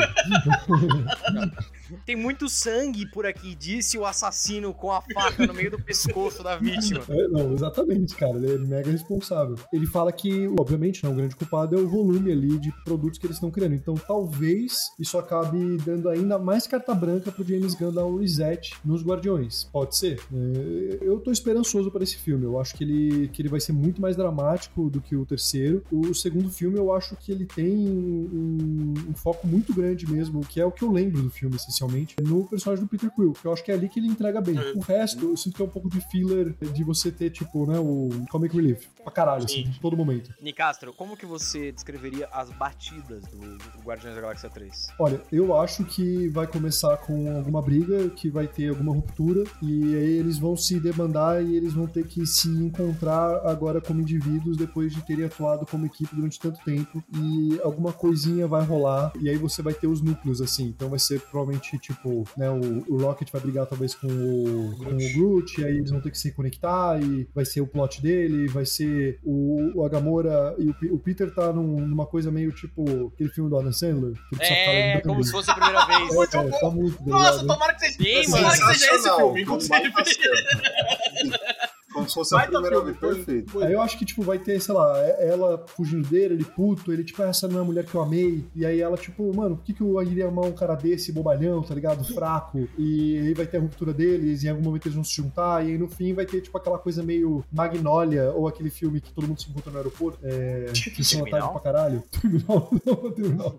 Tem muito sangue por aqui, disse o assassino com a faca no meio do pescoço da vítima. É, não, exatamente, cara. Ele é mega responsável. Ele fala que, obviamente, né, o grande culpado é o volume ali de produtos que eles estão criando. Então, talvez isso acabe dando ainda mais carta branca pro James Gunn dar um reset nos Guardiões. Pode ser. É, eu tô esperançoso para esse filme. Eu acho que ele, que ele vai ser muito mais dramático do que o terceiro. O segundo filme, eu acho que ele tem um, um foco muito grande mesmo, que é o que eu lembro do filme, essencialmente, no personagem do Peter Quill, que eu acho que é ali que ele entrega bem. O resto, eu sinto que é um pouco de filler de você ter, tipo, né, o comic relief. Pra caralho, assim, Sim. em todo momento. Nicastro, como que você descreveria as batidas do, do Guardiões da Galáxia 3? Olha, eu acho que vai começar com alguma briga, que vai ter alguma ruptura, e aí eles vão se demandar e eles vão ter que se encontrar agora como indivíduos depois de terem atuado como equipe durante tanto tempo, e alguma coisinha vai rolar, e aí você vai ter os núcleos, assim. Então vai ser provavelmente, tipo, né, o, o Rocket vai brigar talvez com o, com o Groot, e aí eles vão ter que se conectar, e vai ser o plot dele, vai ser o, o Agamora, e o, o Peter tá num- numa coisa meio tipo aquele filme do Adam Sandler, É, como se fosse a primeira vez. Muito É, bom. tá muito Nossa, tomara que seja, Sim, tomara que seja esse filme, inclusive. Como se fosse a Baita primeira vez, perfeito. foi- Aí eu acho que, tipo, vai ter, sei lá, é- ela fugindo dele, ele puto, ele, tipo, "Ah, essa não é a mulher que eu amei. E aí ela, tipo, mano, por que, que eu iria amar um cara desse, bobalhão, tá ligado? Fraco. E aí vai ter a ruptura deles, e em algum momento eles vão se juntar, e aí no fim vai ter, tipo, aquela coisa meio Magnólia, ou aquele filme que todo mundo se encontra no aeroporto. É. Que são tarde Terminal? pra caralho. Terminal, não, terminal.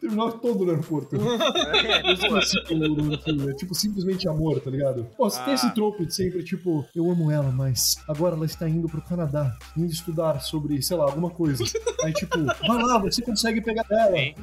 Terminal todo no aeroporto. É tipo, é tipo simplesmente amor, tá ligado? Pô, você tem Ah. esse trope de sempre, tipo, eu amo ela, mas agora ela está indo pro Canadá, indo estudar sobre, sei lá, alguma coisa. Aí, tipo, vai lá, você consegue pegar ela. Tem.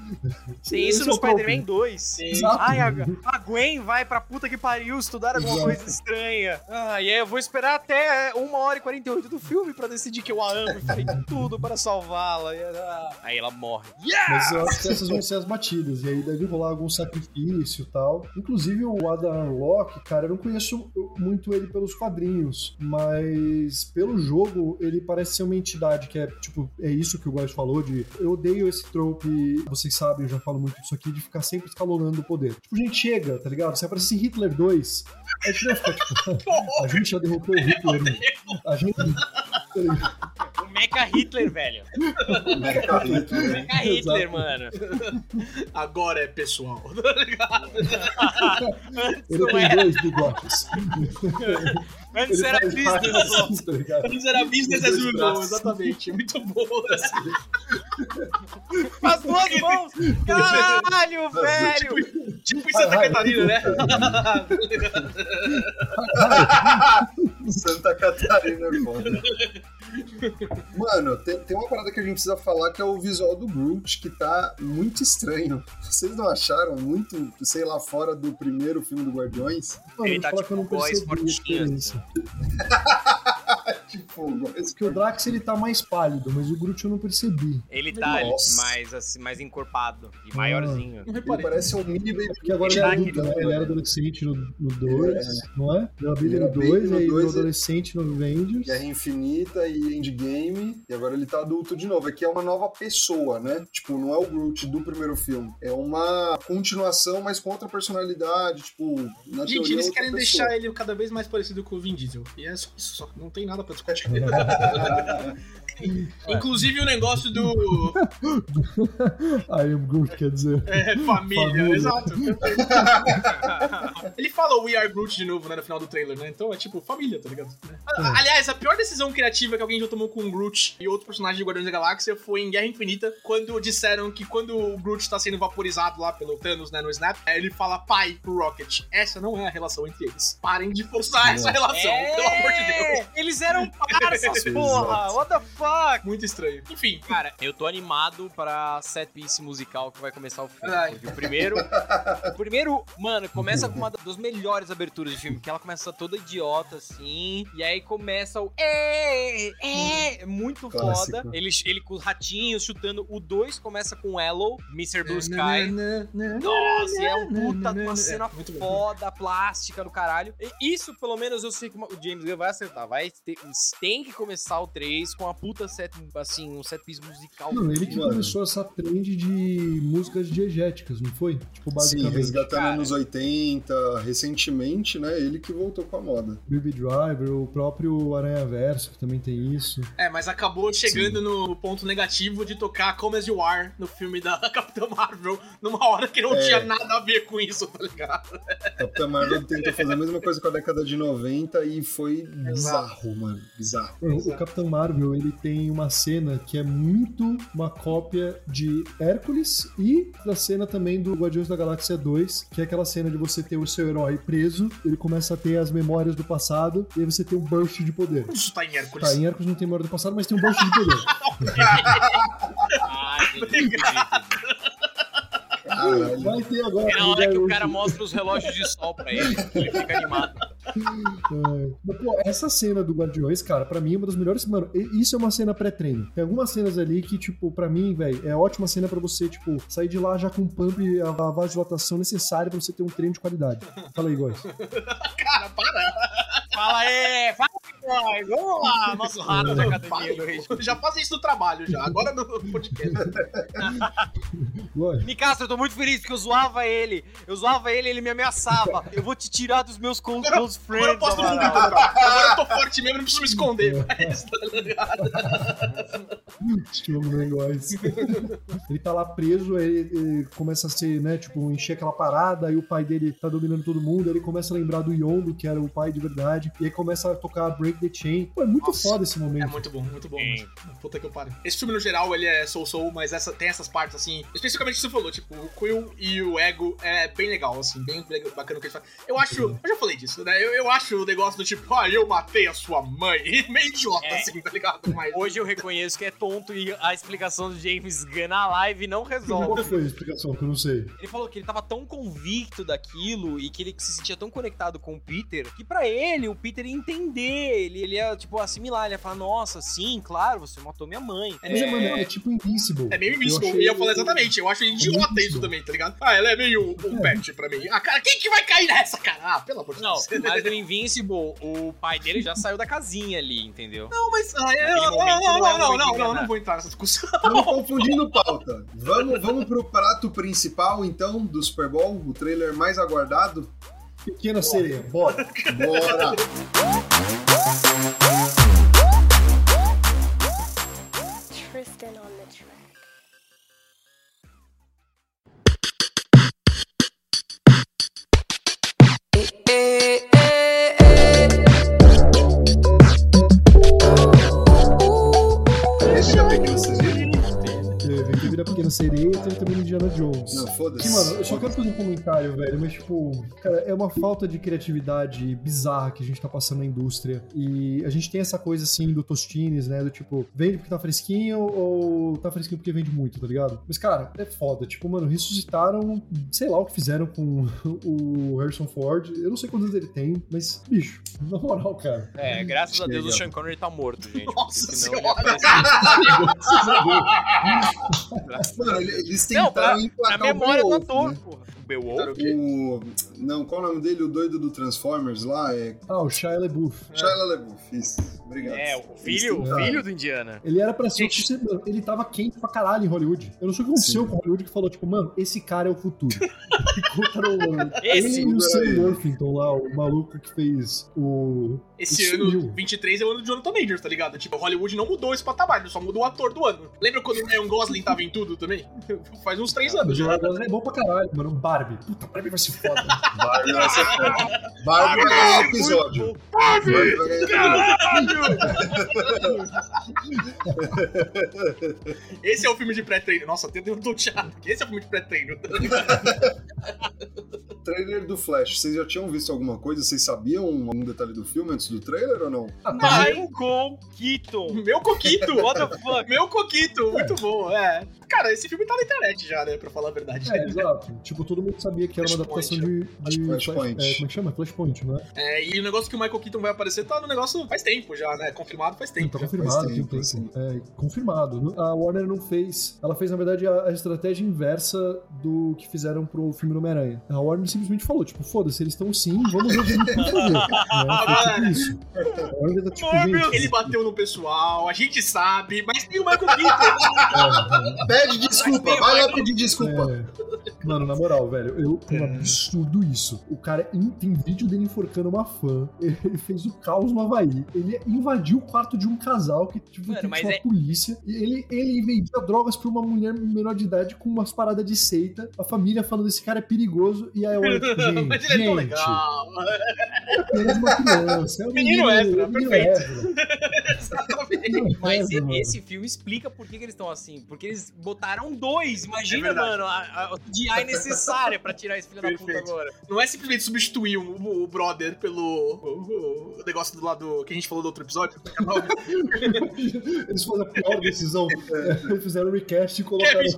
Tem isso no é o trope. Spider-Man 2. Exato. Ai, a, a Gwen vai pra puta que pariu estudar alguma Exato. coisa estranha. Ah, e aí eu vou esperar até 1 hora e 48 do filme pra decidir que eu a amo e farei tudo para salvá-la. Ah, Aí ela morre. Mas eu acho que essas vão ser as batidas, e aí deve rolar algum sacrifício e tal. Inclusive o Adam Warlock, cara, eu não conheço muito ele pelos quadrinhos, mas Mas pelo jogo, ele parece ser uma entidade que é, tipo, é isso que o Góis falou de eu odeio esse trope, vocês sabem, eu já falo muito disso aqui, de ficar sempre escalonando o poder. Tipo, a gente chega, tá ligado? Se aparecer Hitler 2, a gente vai ficar, tipo, a gente já derrotou o Hitler. A gente. tá? O Mecha Hitler, velho. Mecha Hitler. Mecha Hitler, Exato. mano. Agora é pessoal, tá ligado? Ele tem dois bigodes. Antes era business. vários, tá ligado? Antes era business as usual, exatamente. Muito. Com as duas mãos. Caralho, velho. Tipo em Santa Catarina, né? Santa Catarina é foda. Mano, tem, tem uma parada que a gente precisa falar que é o visual do Groot, que tá muito estranho. Vocês não acharam muito, sei lá, fora do primeiro filme do Guardiões? Mano, Ele tá vou falar que eu não tipo voz percebi Porque o Drax ele tá mais pálido, mas o Groot eu não percebi. Ele tá Nossa. mais, assim, mais encorpado e maiorzinho. Não ele parece um mini baby. Porque agora ele é adulto, né? Ele era adolescente no 2, não é? Deu a Baby Ele no era 2, baby no aí virou dois, adolescente no Avengers. Guerra Infinita e Endgame, e agora ele tá adulto de novo. Aqui é uma nova pessoa, né? Tipo, não é o Groot do primeiro filme. É uma continuação, mas com outra personalidade. Tipo, na Gente, teoria, eles querem pessoa. deixar ele cada vez mais parecido com o Vin Diesel. E é só isso, só. Não tem nada pra discutir. Verdade. Inclusive o negócio do Aí o Groot quer dizer. é, família, Família. exato. Ele falou We Are Groot de novo, né, no final do trailer, né? Então é tipo família, tá ligado? É. A- Aliás, a pior decisão criativa que alguém já tomou com o Groot e outro personagem de Guardiões da Galáxia foi em Guerra Infinita, quando disseram que quando o Groot tá sendo vaporizado lá pelo Thanos, né, no Snap, aí ele fala pai pro Rocket. Essa não é a relação entre eles. Parem de forçar essa relação, pelo amor de Deus. Eles eram parças, porra! What the fuck? Muito estranho. Enfim, Cara, eu tô animado pra set piece musical que vai começar o filme. Ai. Porque o primeiro. o primeiro, mano, começa com uma das melhores aberturas de filme, que ela começa toda idiota, assim. E aí começa o. É, é, muito Clássico. foda. Ele, ele com os ratinhos chutando. O 2 começa com Hello, Mr. Blue Sky. Nossa, e é um puta de uma cena É, foda, plástica do caralho. E isso, pelo menos, eu sei que o James Gunn vai acertar. Vai ter, tem que começar o 3 com a puta set, assim, um set piece musical. Não, ele que Mano. começou essa trend de músicas diegéticas, não foi? Tipo, Sim, basicamente. resgatando Cara. anos 80, recentemente, né? Ele que voltou com a moda. Baby Driver, o próprio Aranha Verso, que também tem isso. É, mas acabou chegando no ponto negativo de tocar Come As You Are no filme da Capitã Marvel, numa hora que não É. tinha nada a ver com isso, tá ligado? Capitã Marvel tentou fazer a mesma coisa com a década de 90 e foi bizarro, mano. Bizarro. O Capitão Marvel, ele tem uma cena que é muito uma cópia de Hércules e da cena também do Guardiões da Galáxia 2, que é aquela cena de você ter o seu herói preso, ele começa a ter as memórias do passado, e aí você tem um burst de poder. Isso tá em Hércules. Tá, em Hércules não tem memória do passado, mas tem um burst de poder. Ah, entendi. Caralho. Vai ter agora. É na hora que o cara mostra os relógios de sol pra ele, ele fica animado. É. Mas, pô, essa cena do Guardiões, cara, pra mim é uma das melhores. Mano, e- isso é uma cena pré-treino. Tem algumas cenas ali que, tipo, pra mim, velho, é ótima cena pra você, tipo, sair de lá já com o pump e a, a vasodilatação necessária pra você ter um treino de qualidade. Fala aí, Góis. Cara, para! Fala aí, fala aí, vamos lá, nosso rato de academia do. Já fazem isso no trabalho, já. Agora no podcast. Nicastro, eu tô muito feliz porque eu zoava ele. Eu zoava ele, ele me ameaçava. Eu vou te tirar dos meus close, close Agora eu friends, posso público, Amaral. Agora eu tô forte mesmo, não preciso me esconder. Mas, tá ligado? Estilo do Góis. Ele tá lá preso, aí ele começa a ser, né, tipo, encher aquela parada, aí o pai dele tá dominando todo mundo, aí ele começa a lembrar do Yondo, que era o pai de verdade, e aí começa a tocar Break the Chain. Pô, é muito Nossa. foda esse momento. É muito bom, muito bom. Sim. mas- Puta que eu pariu. Esse filme, no geral, ele é soul-soul, mas essa, tem essas partes, assim... Especificamente o que você falou, tipo, o Quill e o Ego é bem legal, assim, bem bacana o que eles fazem. Eu acho... Eu já falei disso, né? Eu, eu acho o negócio do tipo, ah, eu matei a sua mãe. Meio idiota, É. assim, tá ligado? Mas... Hoje eu reconheço que é tonto e a explicação do James Gunn na live não Qual resolve. que foi a explicação que eu não sei? Ele falou que ele tava tão convicto daquilo e que ele se sentia tão conectado com o Peter que pra ele o Peter ia entender ele, ele ia, tipo, assimilar, ele ia falar, nossa, sim, claro, você matou minha mãe. Mas, é, mano, é tipo Invincible. É meio Eu Invincible. achei- E eu falei exatamente, eu acho idiota Invincible. isso também, tá ligado? Ah, ela é meio um pet pra mim. Ah, cara, quem que vai cair nessa, cara? Ah, pelo amor de Não, Deus. mas no Invincible, o pai dele já saiu da casinha ali, entendeu? Não, mas. Ah, é, Naquele não, momento não, não é não, o não, momento não, não, enganar. não vou entrar nessa discussão. Estamos confundindo pauta. Vamos, vamos pro prato principal, então, do Super Bowl, o trailer mais aguardado? Pequena sereia, bora. Bora! Tristan on the track. Esse é a pequena sereia? Teve, teve a Pequena Sereia e teve também Indiana Jones. Não, Que, foda-se. mano, eu só quero fazer um comentário, velho, mas, tipo, cara, é uma falta de criatividade bizarra que a gente tá passando na indústria. E a gente tem essa coisa, assim, do Tostines, né? Do tipo, vende porque tá fresquinho ou tá fresquinho porque vende muito, tá ligado? Mas, cara, é foda. Tipo, mano, ressuscitaram, sei lá o que fizeram com o Harrison Ford. Eu não sei quantos anos ele tem, mas, bicho, na moral, cara. É, graças a Deus o Chega. Sean Connery tá morto, gente. Nossa senão ele senhora. aparece- Mano, eles Não, emplacar memória do ator, né? porra. O Beowulf? O... Não, qual o nome dele? O doido do Transformers lá? É Ah, o Shia LaBeouf. Shia LaBeouf. Isso. Obrigado. É, o filho, o tentaram. filho do Indiana. Ele era pra ser. Gente. Ele tava quente pra caralho em Hollywood. Eu não sei o que aconteceu Sim. com Hollywood que falou, tipo, mano, esse cara é o futuro. Esse? Ele e o Sam. Worthington lá, o maluco que fez o. Esse ano sumiu. 23 é o ano do Jonathan Majors, tá ligado? Tipo, Hollywood não mudou esse patamar, ele só mudou o ator do ano. Lembra quando o Ryan Gosling tava em tudo também? Faz uns três O anos já. jogador é bom pra caralho, mano. Barbie. Puta, Barbie vai ser foda. Barbie vai ser foda. Barbie vai ganhar episódio. Barbie episódio. Esse é o filme de pré-treino. Nossa, até deu um touchado aqui. Esse é o filme de pré-treino. Trailer do Flash. Vocês já tinham visto alguma coisa? Vocês sabiam algum detalhe do filme antes do trailer ou não? Ah, tá. Michael Keaton. Meu coquito! What the fuck? Meu coquito! Muito bom, é. Cara, esse filme tá na internet já, né? Pra falar a verdade. É, exato. Tipo, todo mundo sabia que era uma adaptação de. de Flashpoint. Flash- é, como é que chama? Flashpoint, não é? E o negócio que o Michael Keaton vai aparecer tá no negócio faz tempo já, né? Confirmado faz Não, tempo. tá confirmado tempo, tem. sim. É, confirmado. A Warner não fez. Ela fez, na verdade, a, a estratégia inversa do que fizeram pro filme do Homem-Aranha. A Warner simplesmente falou, tipo, foda-se, eles estão sim, vamos ver o que gente pode fazer. né? Foi tipo isso. Tá tipo, gente. Ele bateu no pessoal, a gente sabe, mas tem o Michael Keaton. Pede desculpa. Vai lá pedir desculpa. É. Mano, na moral, velho, eu, é um absurdo isso. O cara tem vídeo dele enforcando uma fã. Ele fez o caos no Havaí. Ele invadiu o quarto de um casal que tipo, Mano, mas que chamar é- a polícia. E ele, ele vendia drogas pra uma mulher menor de idade com umas paradas de seita. A família falando esse cara é perigoso. E aí gente, mas ele é tão legal. é apenas uma criança. É um Menino menino, é perfeito. Exatamente. Mas esse filme explica por que, que eles estão assim. Porque eles botaram dois. Imagina, É mano, a, a, o DI necessária pra tirar esse filho da puta Perfeito. agora. Não é simplesmente substituir o, o brother pelo o, o negócio do lado que a gente falou do outro episódio. é é o? Eles foram a pior decisão. Eles fizeram o recast e colocaram. Kevin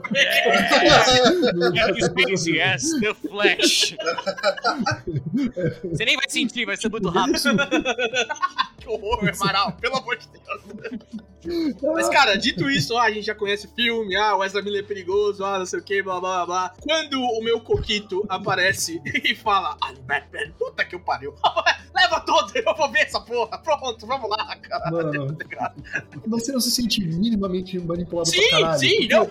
Spacey. no- Kevin Spacey as The Flash. Você nem vai sentir, vai ser muito rápido. Que horror, Amaral, pelo amor de Deus. Mas, cara, dito isso, ah, a gente já conhece o filme, ah, o Wesley Miller é perigoso, ah, não sei o que, blá blá blá. Quando o meu Coquito aparece e fala, ah, Batman, puta que o pariu, leva todo, eu vou ver essa porra, pronto, vamos lá, cara. Mano, você não se sente minimamente manipulado Sim, pra caralho? sim, Porque, eu,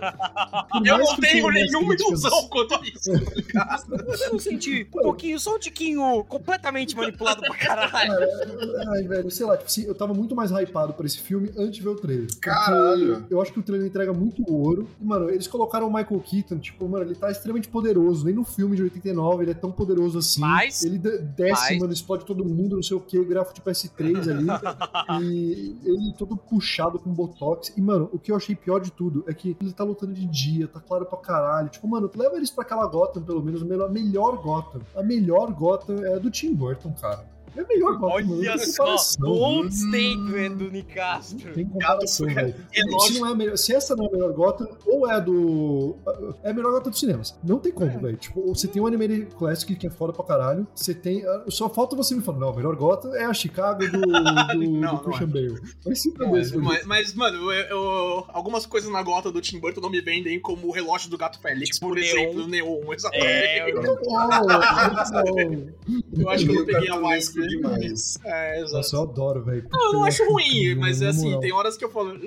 eu não tenho nenhuma críticas- ilusão quanto a isso. tá ligado? Um pouquinho, só um tiquinho completamente manipulado pra caralho. Cara, ai, velho, sei lá, tipo assim, eu tava muito mais hypado pra esse filme antes de ver o trailer. Caralho. Eu acho que o trailer entrega muito ouro. E, mano, eles colocaram o Michael Keaton, tipo, mano, ele tá extremamente poderoso. Nem no filme de 89 ele é tão poderoso assim. Mas- Ele de- desce, mas- mano, explode todo mundo, não sei o que, grafo de PS3 ali. e ele todo puxado com botox. E, mano, o que eu achei pior de tudo é que ele tá lutando de dia, tá claro pra caralho. Tipo, mano, leva eles pra aquela Gotham, pelo menos, melhor, a melhor Gotham. A melhor Gotham é a do Tim Burton, cara. É melhor. Olha não tem só, comparação. bold statement do Nicastro. Tem comparação, velho. relógio. Se, não é melhor- se essa não é a melhor Gotham, ou é a do. É a melhor Gotham dos cinemas. Não tem como, velho. Tipo, você tem o Animated Classic, que é foda pra caralho. Você tem. ah, Só falta você me falar, não, a melhor Gotham é a Chicago do, do, Não, do Christian Bale. Mas se Mas, mas- mas, mano, eu- eu- algumas coisas na gota do Tim Burton não me vendem como o relógio do Gato Félix, Tipo por neon. exemplo, o Neon, exatamente. É, eu- eu acho que eu não peguei a cartunesco demais. É, exato. Nossa, eu adoro, velho. Não, eu não acho ruim, mas é assim, tem horas que eu falo,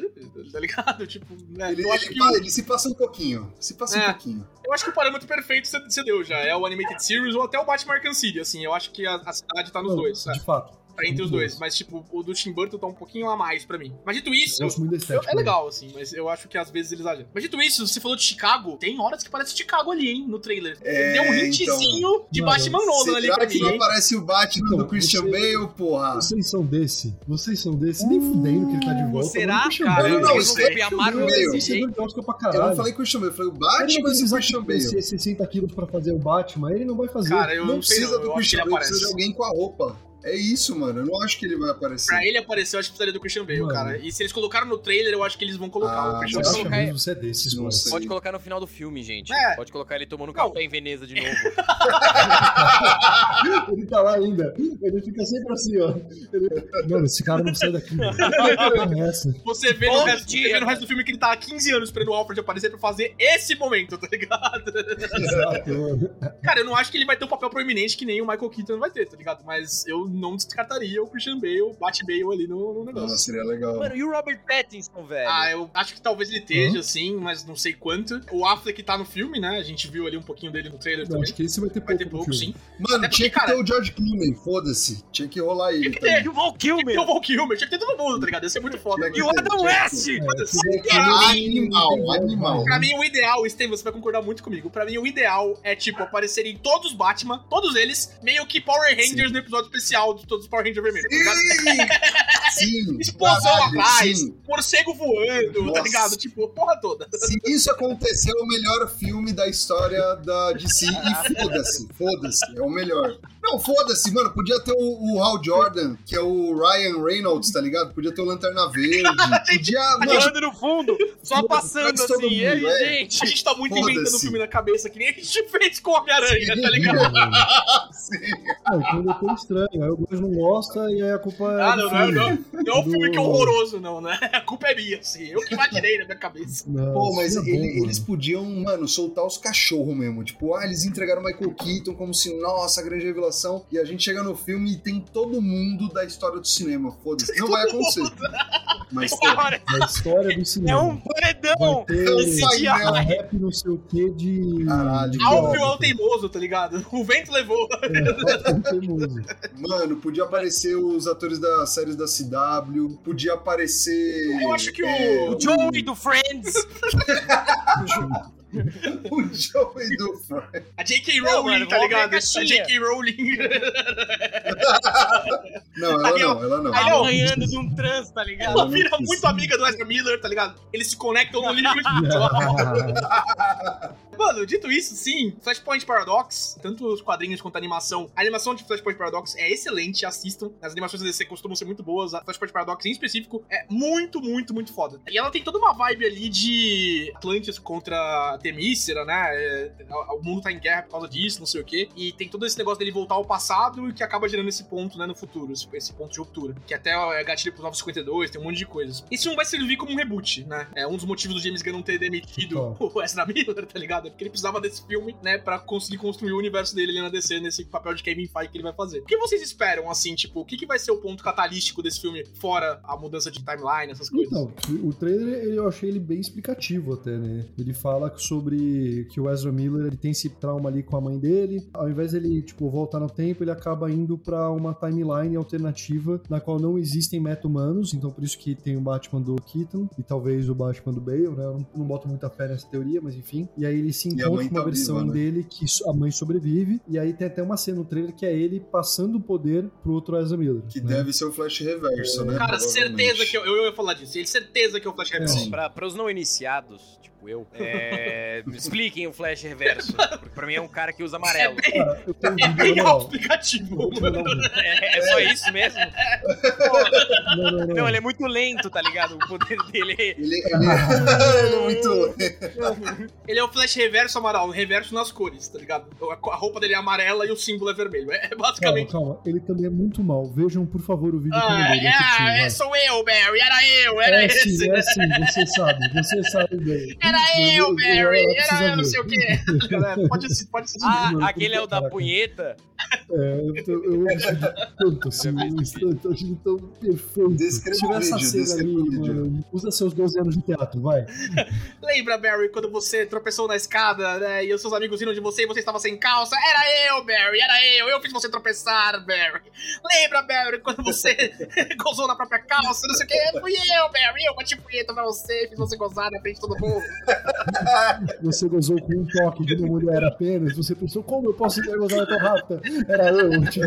tá ligado? Tipo, né, Ele, eu, acho ele que ele se passa um pouquinho. Se passa É. um pouquinho. eu acho que o parâmetro perfeito você, deu já. É o Animated Series ou até o Batman Arkham City, assim. Eu acho que a, a cidade tá nos Não, dois, De fato. Tá entre os dois. Mas, tipo, o do Tim Burton tá um pouquinho a mais pra mim. Mas dito isso, Eu gosto muito Eu- é legal, assim, mas eu acho que às vezes eles exageram. Mas dito isso, você falou de Chicago, tem horas que parece Chicago ali, hein, no trailer. É, Deu um então. hintzinho de Mano, Batman Nolan ali pra que mim, não hein? aparece o Batman Então, do Christian você- Bale, porra? Vocês são desse. Vocês são desse. Nem fudendo que ele tá de volta. Será, o cara? Bale- Não, vão sei o Marvel desse Esse jeito. Eu não falei Christian Bale, eu falei o Batman do precisa Christian Bale. crescer 60 quilos pra fazer o Batman, ele não vai fazer. Cara, eu Não precisa eu do Christian ele Bale, precisa de aparece. alguém com a roupa. É isso, mano. Eu não acho que ele vai aparecer. Pra ele aparecer, eu acho que precisaria do Christian Bale, Mano. cara. E se eles colocaram no trailer, eu acho que eles vão colocar Ah, o Christian Bale. colocar- mesmo você é desses, mano? sei. Pode colocar no final do filme, gente. É. Pode colocar ele tomando Não. café em Veneza de novo. Ele tá lá ainda. Ele fica sempre assim, ó. Ele- Mano, esse cara não sai daqui. mano. É? Você vê, no resto, dia, você vê no resto do filme que ele tá há 15 anos esperando o Alfred aparecer pra fazer esse momento, tá ligado? Exato, mano. Cara, eu não acho que ele vai ter um papel proeminente que nem o Michael Keaton vai ter, tá ligado? Mas eu não descartaria o Christian Bale, Bat Bale ali no, no negócio. Nossa, seria legal. Mano, e o Robert Pattinson, velho? Ah, eu acho que talvez ele esteja, assim, mas não sei quanto. O Affleck tá no filme, né? A gente viu ali um pouquinho dele no trailer Eu também. acho que esse vai ter Vai pouco ter no pouco, filme. sim. Mano, tinha porque, que cara- ter o George Clooney, foda-se. Tinha que rolar ele. Tinha que ter. O Val Tinha que ter o Kilmer? Val Kilmer, tinha que ter todo mundo, tá ligado? Ia ser muito foda. Tinha E o ter, Adam tinha West? ter. É, Animal, animal. Pra mim, o ideal, Steven, você vai concordar muito comigo. Pra mim, o ideal é, tipo, aparecerem todos os Batman, todos eles, meio que Power Rangers no episódio especial de todos os Power Rangers vermelhos, tá ligado? Sim! Explosão atrás, morcego voando, tá Nossa. ligado? Tipo, porra toda. Se isso acontecer, é o melhor filme da história da DC. E foda-se, foda-se, é o melhor. Não, foda-se, mano. Podia ter o, o Hal Jordan, que é o Ryan Reynolds, tá ligado? Podia ter o Lanterna Verde. Podia. Mano, no fundo, só passando todo assim. E aí, mundo, é. gente? A gente tá muito inventando o filme na cabeça, que nem a gente fez com Homem-Aranha, tá ligado? sim. Então o Doutor Estranho. Aí o não gosta e aí a culpa é. Ah, não, não, filme. não. Não é o Do- filme que é horroroso, não, né? A culpa é minha, assim. Eu que imaginei na minha cabeça. Não, Pô, mas é bom, ele- eles podiam, mano, soltar os cachorros mesmo. Tipo, ah, eles entregaram o Michael Keaton como se, nossa, grande revelação. E a gente chega no filme e tem todo mundo da história do cinema. Foda-se. Não vai acontecer. Mas tem. Cara, Da história do é cinema. um paredão! É um esse painel. rap não sei o que de. Caralho. de Alfio é o teimoso, tá ligado? O vento levou. É, Alfio teimoso. Mano, podia aparecer os atores das séries da CW. Podia aparecer. Eu acho que o- é, O Joey do Friends! o Joey do Fry. A J.K. Não, Rowling, mano, tá ligado? ver a. J.K. Rowling. Não, ela não, ela não. aí, ó, Apanhando de um trans, tá ligado? Ela não vira muito amiga do Ezra Miller, tá ligado? Eles se conectam no livro Mano, dito isso, sim, Flashpoint Paradox, tanto os quadrinhos quanto a animação. A animação de Flashpoint Paradox é excelente, assistam. As animações da DC costumam ser muito boas. A Flashpoint Paradox, em específico, é muito, muito, muito foda. E ela tem toda uma vibe ali de Atlantis contra Temícera, né? É, o mundo tá em guerra por causa disso, não sei o quê. E tem todo esse negócio dele voltar ao passado e que acaba gerando esse ponto, né, no futuro, esse, esse ponto de ruptura. Que até é gatilho pro 952, tem um monte de coisas. Isso não vai servir como um reboot, né? É um dos motivos do James Gunn não ter demitido Total. o Ezra Miller, tá ligado? É porque ele precisava desse filme, né, pra conseguir construir o universo dele ali na DC, nesse papel de Kevin Feige que ele vai fazer. O que vocês esperam, assim, tipo, o que, que vai ser o ponto catalístico desse filme, fora a mudança de timeline, essas coisas? Então, o trailer eu achei ele bem explicativo até, né? Ele fala sobre que o Ezra Miller ele tem esse trauma ali com a mãe dele. Ao invés dele, tipo, voltar no tempo, ele acaba indo pra uma timeline alternativa na qual não existem meta-humanos. Então, por isso que tem o Batman do Keaton e talvez o Batman do Bale, né? Eu não, não boto muita fé nessa teoria, mas enfim. E aí ele se encontra com uma tá versão viva, né? dele que a mãe sobrevive. E aí tem até uma cena no trailer que é ele passando o poder pro outro Ezra Miller. Que né? deve ser o Flash Reverso, né? Cara, certeza que eu, eu ia falar disso. Ele certeza que é o Flash Reverso. Sim. Pra, para os não iniciados, tipo, eu, é, me expliquem o Flash Reverso. Porque pra mim é um cara que usa amarelo. Tenho um É bem mandar um vídeo. É, é só isso mesmo? Não, não, não. Não, ele é muito lento, tá ligado? O poder dele é. Ele, ele é muito. Ele é o Flash reverso Amaral, reverso nas cores, tá ligado? A roupa dele é amarela e o símbolo é vermelho. É Calma, basicamente. calma. Ele também é muito mal. Vejam, por favor, o vídeo que eu Ah, mandei. ele é é, fictício, é, vai. sou eu, Barry, era eu, era É esse. sim, é sim, você sabe, você sabe bem. Era Mas eu, Barry, era eu, não sei o quê. Galera, pode assistir, pode assistir. Ah, aquele é o da punheta? É, eu, tô- eu vídeo tanto, assim, Eu um achei tão perfeito. O essa cena ali, mano, usa seus 12 anos de teatro, vai. Lembra, Barry, quando você tropeçou na escada, né? E os seus amigos riram de você e você estava sem calça? Era eu, Barry, era eu. Eu fiz você tropeçar, Barry. Lembra, Barry, quando você gozou na própria calça? Não sei o que. Fui eu, Barry. Eu bati punheta pra você, fiz você gozar na frente de todo mundo. Você gozou com um toque de uma mulher apenas, você pensou, como eu posso gozado tão rápido? Era eu, tipo,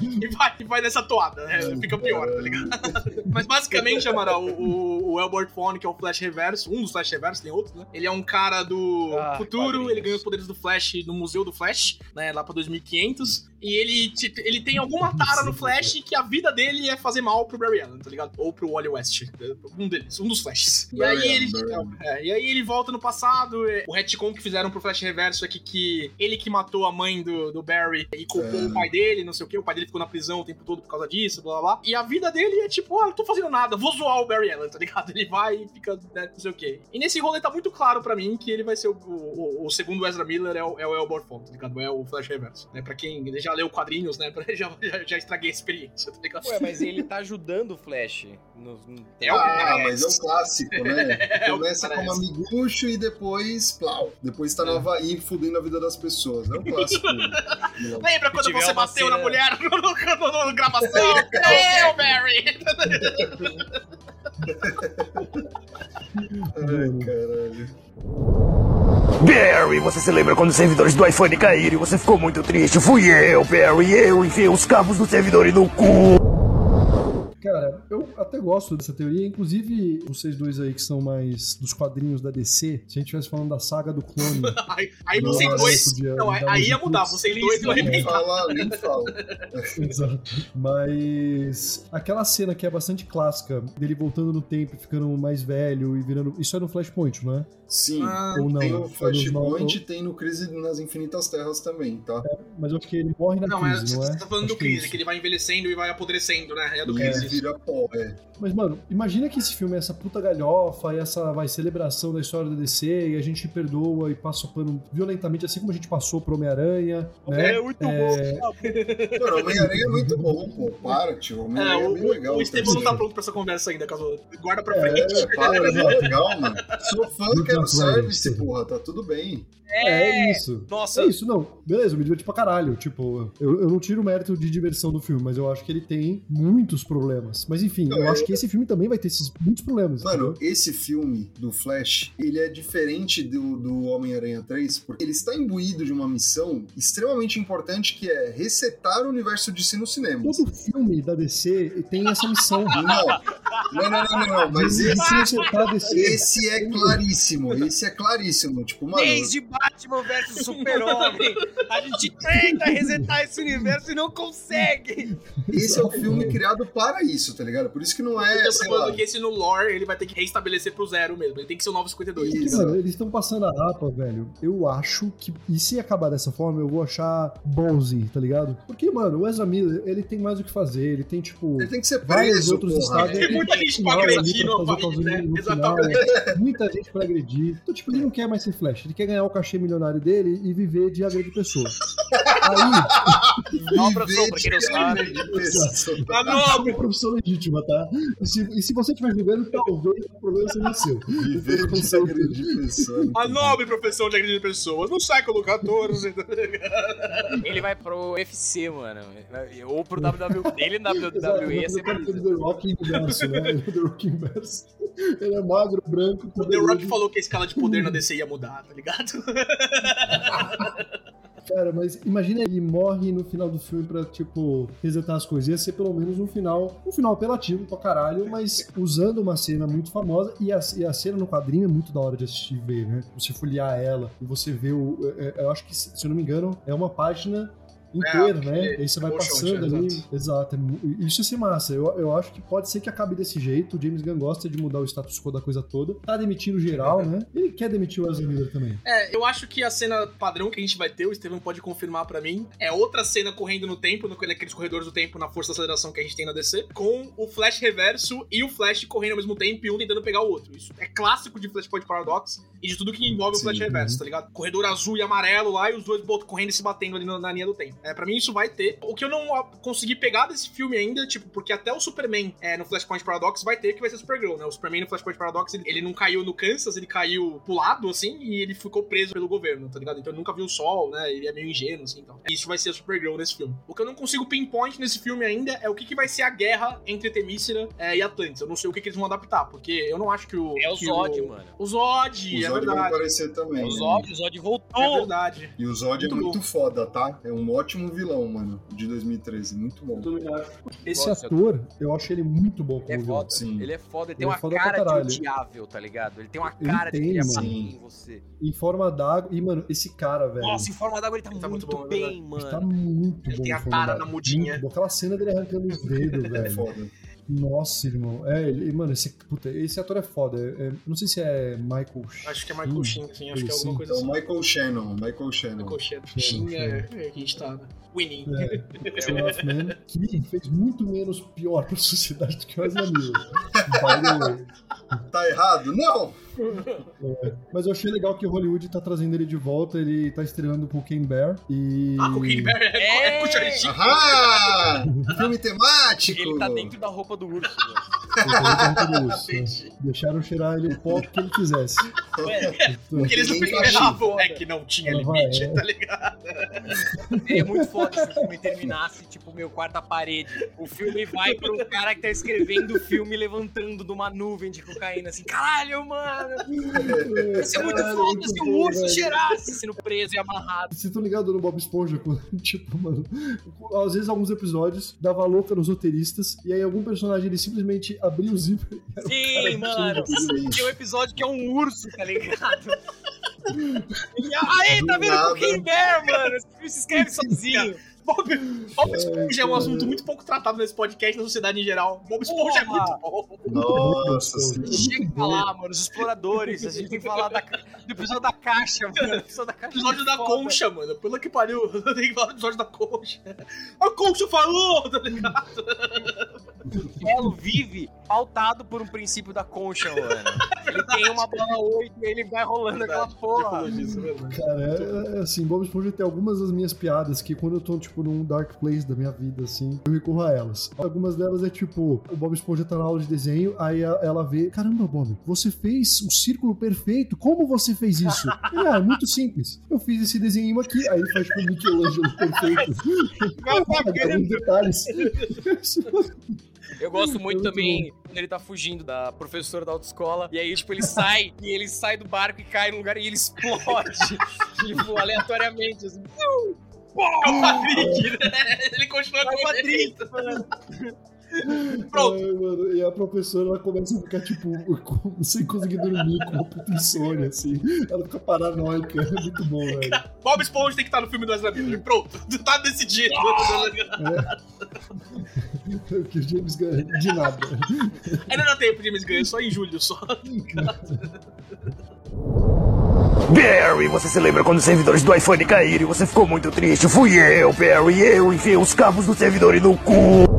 E vai, e vai nessa toada, né? Fica pior, tá ligado? Mas basicamente, Amaral, o, o, Elbert Fone, que é o Flash Reverso, um dos Flash Reverso, tem outros, né? Ele é um cara do Ah, futuro, ele ganha os poderes do Flash no Museu do Flash, né? Lá pra 2500. E ele, tipo, ele tem alguma tara no Flash que a vida dele é fazer mal pro Barry Allen, tá ligado? Ou pro Wally West. Um deles, um dos Flashes. E aí ele. Barry. É, aí ele volta no passado. é, O retcon que fizeram pro Flash Reverso é que, que ele que matou a mãe do, do Barry e culpou É. o pai dele, não sei o que. O pai dele ficou na prisão o tempo todo por causa disso, blá blá blá. E a vida dele é tipo, ah, não tô fazendo nada, vou zoar o Barry Allen, tá ligado? Ele vai e fica, né, não sei o que. E nesse rolê tá muito claro pra mim que ele vai ser o, o, o segundo Ezra Miller, é o, é o Elbor Font, tá ligado? É o Flash Reverso. Né? Pra quem já leu quadrinhos, né? Já, já, já estraguei a experiência, tá ligado? Ué, mas ele tá ajudando o Flash. No, no- É o- Ah, mas é um clássico, né? É o que Começa amigucho e depois, plau. Depois tá no Havaí fudendo a vida das pessoas. É um clássico. Lembra quando você bateu na cena- mulher no, no, no, no gravação? É eu, Barry! Ai, caralho. Barry, você se lembra quando os servidores do iPhone caíram e você ficou muito triste? Fui eu, Barry, eu enfiei os cabos do servidor no cu. Cara, eu até gosto dessa teoria. Inclusive, vocês dois aí que são mais dos quadrinhos da DC, se a gente estivesse falando da saga do clone. Aí, aí vocês dois. podia Não, aí, aí ia mudar, vocês dois iam Nem arrebentar. fala, nem fala. Exato. Mas aquela cena que é bastante clássica, dele voltando no tempo, e ficando mais velho e virando. Isso é no Flashpoint, não é? Sim. Ah, Ou não? tem é o nos Flashpoint e no- tem no Crise nas Infinitas Terras também, tá? Mas eu acho que ele morre na Não, é, crise, você não é? tá falando Acho do que é Crise, que ele vai envelhecendo e vai apodrecendo, né? É do Crise. Vira pó, é. Mas, mano, imagina que esse filme é essa puta galhofa e essa vai, celebração da história da DC e a gente perdoa e passa o pano violentamente, assim como a gente passou pro Homem-Aranha, né? É muito É, bom. Mano, Homem-Aranha é muito bom, pô. Para, tio. É, Homem-Aranha é, o, bem legal. o Estevão não tá pronto pra essa conversa ainda, caso guarda pra frente. É, para, não é legal, mano. Sou fã, Muito quero service, porra. Tá tudo bem. é isso. Nossa, É isso, não. Beleza, eu me diverti pra caralho. Tipo, eu, eu não tiro o mérito de diversão do filme, mas eu acho que ele tem muitos problemas. Mas enfim, eu é- acho que esse filme também vai ter esses muitos problemas. Mano, entendeu? esse filme do Flash, ele é diferente do, do Homem-Aranha 3, porque ele está imbuído de uma missão extremamente importante que é resetar o universo de si no cinema. todo filme da DC tem essa missão. Não, não, não, não, não, não, mas esse, DC. esse é claríssimo, esse é claríssimo. Tipo, mano, desde Batman vs Super-Homem, a gente tenta resetar esse universo e não consegue. esse é o filme criado para isso, tá ligado? Por isso que não Eu é, tô sei lá, falando que esse no lore ele vai ter que reestabelecer pro zero mesmo. Ele tem que ser o 952. Isso. Mano, eles estão passando a rapa, velho. Eu acho que. E se acabar dessa forma, eu vou achar ballsy, tá ligado? Porque, mano, o Ezra Miller, ele tem mais o que fazer. Ele tem, tipo. ele tem que ser Vários preso, outros porra. estados. Tem muita gente pra agredir no fazer né? no Exatamente. final. Muita gente pra agredir. Então, tipo, ele não quer mais ser Flash. Ele quer ganhar o cachê milionário dele e viver de agredir pessoas. Aí, Não, pra quem não sabe. de pessoa. É nobre! Profissão legítima, tá? E se, e se você estiver julgando, talvez o problema seja seu. Viver de agredir pessoa. A nobre profissão de agredir pessoas no século XIV. Ele vai pro UFC, mano. Ou pro WWE. Ele na WWE ia ser. The Rock inverso, né? Ele é o The Rock inverso. Ele é magro, branco, O The Rock falou que a escala de poder na DC ia mudar, tá ligado? Cara, mas imagina ele morre no final do filme pra, tipo, resetar as coisas. Ia ser pelo menos um final, um final apelativo pra caralho, mas usando uma cena muito famosa. E a, e a cena no quadrinho é muito da hora de assistir e ver, né? Você folhear ela e você vê o. é- é- eu acho que, se eu não me engano, é uma página inteira, É, né? Aí você vai passando exato. ali. Exato. é mu- Isso ia ser massa. Eu, eu acho que pode ser que acabe desse jeito. O James Gunn gosta de mudar o status quo da coisa toda. Tá demitindo geral, né? Ele quer demitir o Ezra Miller também. É, eu acho que a cena padrão que a gente vai ter, o Steven pode confirmar pra mim, é outra cena correndo no tempo, naqueles corredores do tempo, na força de aceleração que a gente tem na DC, com o Flash reverso e o Flash correndo ao mesmo tempo e um tentando pegar o outro. Isso é clássico de Flashpoint Paradox e de tudo que envolve o Sim, Flash reverso, uhum. tá ligado? Corredor azul e amarelo lá e os dois correndo e se batendo ali na, na linha do tempo. É, pra mim isso vai ter. O que eu não consegui pegar desse filme ainda, tipo, porque até o Superman é, no Flashpoint Paradox vai ter que vai ser Supergirl, né? O Superman no Flashpoint Paradox, ele, ele não caiu no Kansas, ele caiu pro lado, assim, e ele ficou preso pelo governo, tá ligado? Então ele nunca viu o sol, né? Ele é meio ingênuo, assim, então. Isso vai ser a Supergirl nesse filme. O que eu não consigo pinpoint nesse filme ainda é o que, que vai ser a guerra entre Temícera é, e Atlantis. Eu não sei o que, que eles vão adaptar, porque eu não acho que o... É o Zod, mano. O Zod, O é Zod vai verdade. aparecer também. O né? Zod, o Zod É voltou. verdade. E o Zod Muito é muito bom. foda, tá? É um ótimo vilão, mano, de 2013. Muito bom. Esse Nossa, ator, eu acho ele muito bom como É vilão. foda. Sim. Ele é foda, ele tem Ele é uma cara de odiável, tá ligado? Ele tem uma Ele cara de ele tem, ia mano. bater em você. Em forma d'água. E, mano, esse cara, velho. Nossa, em forma d'água ele tá, Ele tá muito, muito bom, é bem, mano. Ele tá muito Ele bom. tem a tara na mudinha. Aquela cena dele arrancando os dedos, É velho. foda. Nossa, irmão. É, ele, mano, esse, puta, esse ator é foda. É- é- não sei se é Michael. Acho que é Michael Sheen, assim, acho que é sim. alguma coisa É o assim. Michael Shannon, Michael Shannon. Michael Sheen. Sheen, Sheen é, é que a gente tá, né? Winning. É, Men, que fez muito menos pior pra sociedade do que o way. Tá errado? Não! Mas eu achei legal que o Hollywood tá trazendo ele de volta. Ele tá estreando com o Ken Bear. E. Ah, Cocaine Bear é, É. é com o Charlie Sheen. Aham! Filme temático! Ele tá dentro da roupa do urso. Ele tá dentro do urso, né? Deixaram cheirar ele o pó que ele quisesse. Então, Porque eles não Ninguém esperavam é que não tinha limite, é. tá ligado? Seria muito foda se o filme terminasse, tipo, meu quarta parede. O filme vai pro cara que tá escrevendo o filme levantando de uma nuvem de cocaína, assim, caralho, mano! Ia ser muito foda se o urso cheirasse sendo preso e amarrado. Vocês estão ligados no Bob Esponja? quando, tipo, mano, às vezes alguns episódios dava louca nos roteiristas e aí algum personagem ele simplesmente abria o zíper. Sim, mano. Tem um episódio que é um urso, tá ligado? E aí, tá Do vendo nada. com King Bear, mano? Esse filme se escreve sozinho. Bob, Bob Esponja é um assunto muito pouco tratado nesse podcast, na sociedade em geral. Bob Esponja é muito bom. Nossa senhora. Chega lá, mano, os exploradores. A gente tem que falar da, do episódio da caixa, mano. O episódio da caixa. Episódio é da foda. concha, mano. Pelo que pariu, tenho que falar do episódio da concha. A concha falou, tá ligado? O Elo vive pautado por um princípio da concha, mano. Ele tem uma bola 8 e ele vai rolando aquela porra. Cara, é, é assim, Bob Esponja tem algumas das minhas piadas que quando eu tô, tipo, num dark place da minha vida, assim, eu recorro a elas. Algumas delas é tipo, o Bob Esponja tá na aula de desenho, aí a- ela vê, caramba, Bob, você fez o círculo perfeito, como você fez isso? Ele, ah, é muito simples. Eu fiz esse desenho aqui, aí ele faz tipo Michelangelo perfeito. Alguns detalhes. Eu gosto muito também quando ele tá fugindo da professora da autoescola. E aí, tipo, ele sai e ele sai do barco e cai num lugar e ele explode. tipo, aleatoriamente. Assim. É o Patrick, né? Ele continua É o com Patrick. Pronto. Ai, mano, e a professora ela começa a ficar, tipo, com- sem conseguir dormir, com uma puta insônia, assim. Ela fica paranoica. É muito bom, velho. Bob Esponja tem que estar no filme do Ezra Miller. Pronto. Tá decidido. que o James Gunn, de nada. Ainda dá tempo James Gunn, só em julho só. Barry, você se lembra quando os servidores do iPhone caíram e você ficou muito triste? Fui eu, Barry, eu enfiei os cabos do servidor no cu.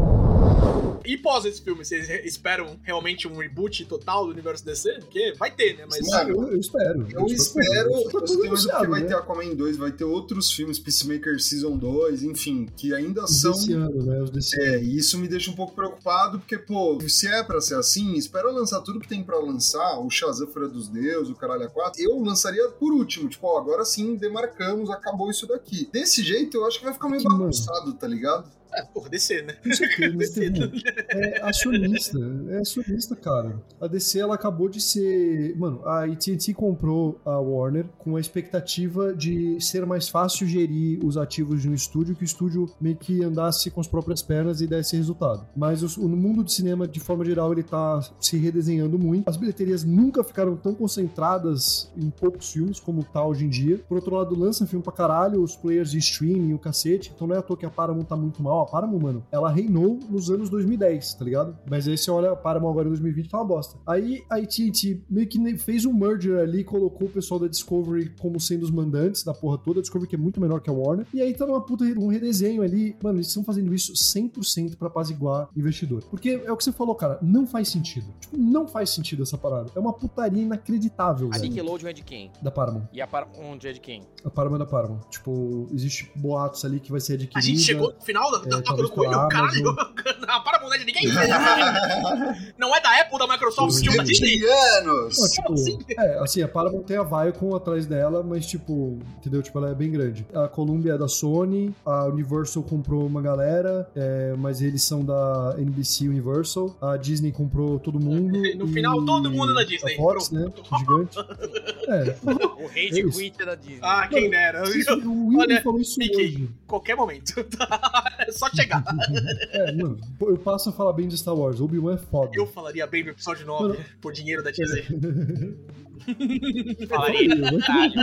E pós esse filme, vocês esperam realmente um reboot total do universo DC? Porque vai ter, né? Mas. Mano, Eu, eu espero. Eu espero, tá eu tudo tenho medo que anunciado, vai né? ter Aquaman 2, vai ter outros filmes, Peacemaker Season 2, enfim, que ainda Os são... desse ano, né? Os desse É, e isso me deixa um pouco preocupado, porque, pô, se é pra ser assim, espera lançar tudo que tem pra lançar, o Shazam Fura dos Deuses, o Caralho a 4, eu lançaria por último, tipo, ó, agora sim, demarcamos, acabou isso daqui. Desse jeito, eu acho que vai ficar meio bagunçado, tá ligado? É, porra, né? Com certeza, DC. teve- é acionista, é acionista, cara. A DC ela acabou de ser, mano, a AT&T comprou a Warner com a expectativa de ser mais fácil gerir os ativos de um estúdio, que o estúdio meio que andasse com as próprias pernas e desse resultado. Mas os- o mundo do cinema, de forma geral, ele tá se redesenhando muito. As bilheterias nunca ficaram tão concentradas em poucos filmes como tá hoje em dia. Por outro lado, lança filme pra caralho, os players de streaming, o cacete. Então não é à toa que a Paramount tá muito mal. A Paramount, mano, ela reinou nos anos 2010, tá ligado? Mas aí você olha a Paramount agora em 2020 tá uma bosta. Aí a AT&T meio que fez um merger ali, colocou o pessoal da Discovery como sendo os mandantes da porra toda. A Discovery que é muito menor que a Warner. E aí tá numa puta um redesenho ali. Mano, eles estão fazendo isso 100% pra apaziguar investidor. Porque é o que você falou, cara, não faz sentido. Tipo, não faz sentido essa parada. É uma putaria inacreditável, A velho. Nickelodeon é de quem? Da Paramount. E a Paramount é de quem? A Paramount é da Paramount. Tipo, existe boatos ali que vai ser adquirida. A gente chegou no final da é, do coelho, caralho. Não é de ninguém. não é da Apple, da Microsoft, tinha da Disney. Não, tipo, assim? é, assim, a Paramount tem a Viacom atrás dela, mas, tipo, entendeu? Tipo, ela é bem grande. A Columbia é da Sony, a Universal comprou uma galera, é, mas eles são da NBC Universal, a Disney comprou todo mundo. No e final, todo mundo é da Disney. A Fox, né? Gigante. É. O rei É de quit é da Disney. Ah, quem dera. O Will Olha, falou isso Mickey. hoje. Qualquer momento. Só chegar. É, mano, eu passo a falar bem de Star Wars. Obi-Wan é foda. Eu falaria bem no episódio 9 Mano. por dinheiro da Disney. Falaria.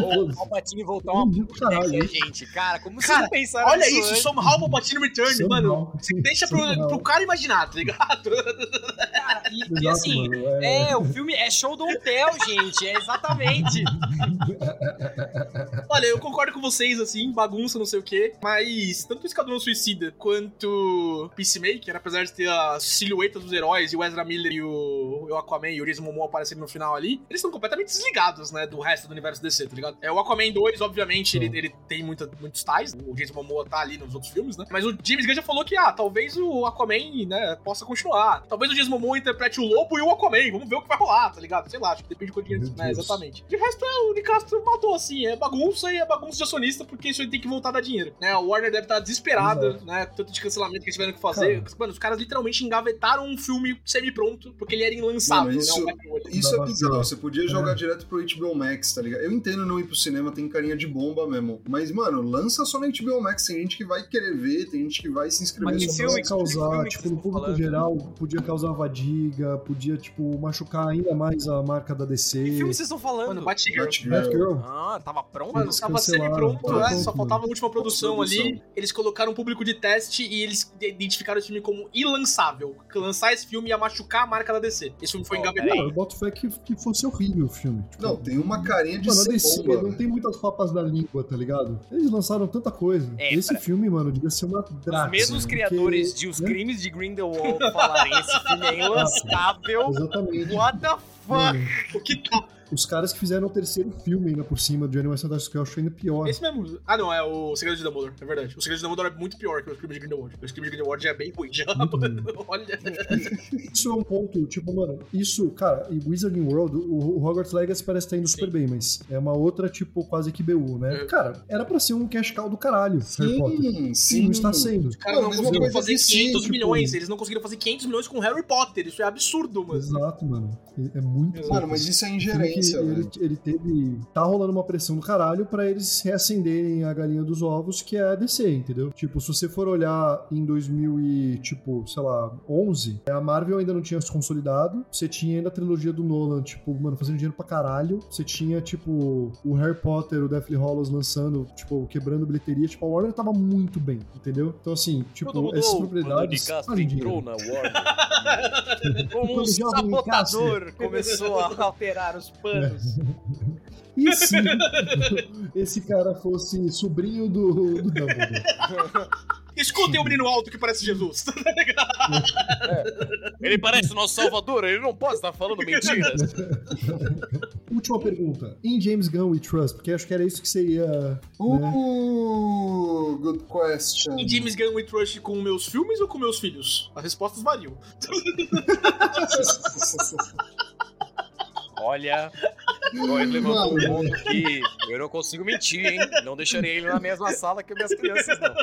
O. Palpatine voltar uma caralho. Gente. Cara, como Cara, vocês pensaram Olha isso, antes? somehow Palpatine Return, mano. Deixa pro, pro cara imaginar, tá ligado? Cara, e, e Exato, assim, mano, é- é, o filme é show don't tell, gente. É exatamente. Olha, eu concordo com vocês, assim, bagunça, não sei o quê, mas tanto o Esquadrão Suicida quanto Peacemaker, apesar de ter as silhuetas dos heróis e o Ezra Miller e o, e o Aquaman e o Jason Momoa aparecendo no final ali, eles estão completamente desligados, né, do resto do universo DC, tá ligado? É, o Aquaman 2, obviamente, ele, ele tem muita, muitos tais, o Jason Momoa tá ali nos outros filmes, né, mas o James Gunn já falou que, ah, talvez o Aquaman, né, possa continuar. Talvez o Jason Momoa interprete o Lobo e o Aquaman, vamos ver o que vai rolar, tá ligado? Sei lá, acho que depende de quanto dinheiro, né, exatamente. De resto, é, o Nicastro matou, assim, é bagunça e é bagunça de acionista, porque isso aí tem que voltar a dar dinheiro, né? A Warner deve estar desesperada, Exato. né? Tanto de cancelamento que eles tiveram que fazer. Mano, os caras literalmente engavetaram um filme semi-pronto, porque ele era inlançável, Mano, isso- né? O. Isso é bizarro, você podia jogar direto pro HBO Max, tá ligado? Eu entendo não ir pro cinema, tem carinha de bomba mesmo. Mas, mano, lança só na HBO Max, tem gente que vai querer ver, tem gente que vai se inscrever Mas que pra- filme Podia causar, filme tipo, no estão público falando? geral, podia causar fadiga, podia, tipo, machucar ainda mais a marca da DC. Que filme vocês estão falando? Mano, Batgirl. Batgirl. Batgirl. Ah, tava pronto? Mano, Eles tava semi-pronto, tava né? pronto, Só faltava a última produção Pós-produção. ali. Eles colocaram um público de teste e eles identificaram esse filme como ilançável. Que lançar esse filme ia machucar a marca da DC. Esse filme foi Ó, engavetado. Cara, eu boto fé que, que fosse horrível o filme. Tipo, Não, tem uma carinha de Mano, ser DC bomba. não tem muitas papas da língua, tá ligado? Eles lançaram tanta coisa. É, Esse pra- filme, mano, devia ser uma draga. Os mesmos porque- criadores de Os né? Crimes de Grindelwald falarem esse filme é inlançável. Exatamente. What the fuck? Mano, O que tá? Os caras que fizeram o terceiro filme ainda por cima de animação da que eu acho ainda pior. Esse mesmo. Ah, não, é o Segredo de Dumbledore, é verdade. O Segredo de Dumbledore é muito pior que o Crime de Grindelwald. O Crime de Grindelwald já é bem ruim, já. Ruim. Olha. Isso é um ponto, tipo, mano, isso, cara, e Wizarding World, o, o Hogwarts Legacy parece estar indo super bem, mas é uma outra, tipo, quase que BU, né? É. Cara, era pra ser um cash cow do caralho, Harry Potter. Sim, E sim. não está sendo. Os caras não Não, conseguiram fazer de si, 500 tipo- milhões. Eles não conseguiram fazer 500 milhões com Harry Potter. Isso é absurdo, mano. Exato, mano. É muito Mano, mas isso é Filme que ingerência, ele, velho. ele teve. Tá rolando uma pressão do caralho pra eles reacenderem a galinha dos ovos, que é a DC, entendeu? Tipo, se você for olhar em 2000 e, tipo, sei lá, 11, a Marvel ainda não tinha se consolidado. Você tinha ainda a trilogia do Nolan, tipo, mano, fazendo dinheiro pra caralho. Você tinha, tipo, o Harry Potter, o Deathly Hallows lançando, tipo, quebrando bilheteria. Tipo, a Warner tava muito bem, entendeu? Então, assim, tipo, essas propriedades. fazem dinheiro. na Warner. Como um Quando jovem sabotador começou a alterar os panos. E se esse cara fosse sobrinho do, do Dumbledore? Escutem o menino alto que parece Jesus. Ele parece o nosso salvador, ele não pode estar falando mentiras. Última pergunta. Em James Gunn we trust? Porque acho que era isso que você ia. Né? Uh, good question. E James Gunn We Trust com meus filmes ou com meus filhos? As respostas variam. Olha, O Góis levantou um ponto que eu não consigo mentir, hein? Não deixarei ele na mesma sala que minhas crianças, não.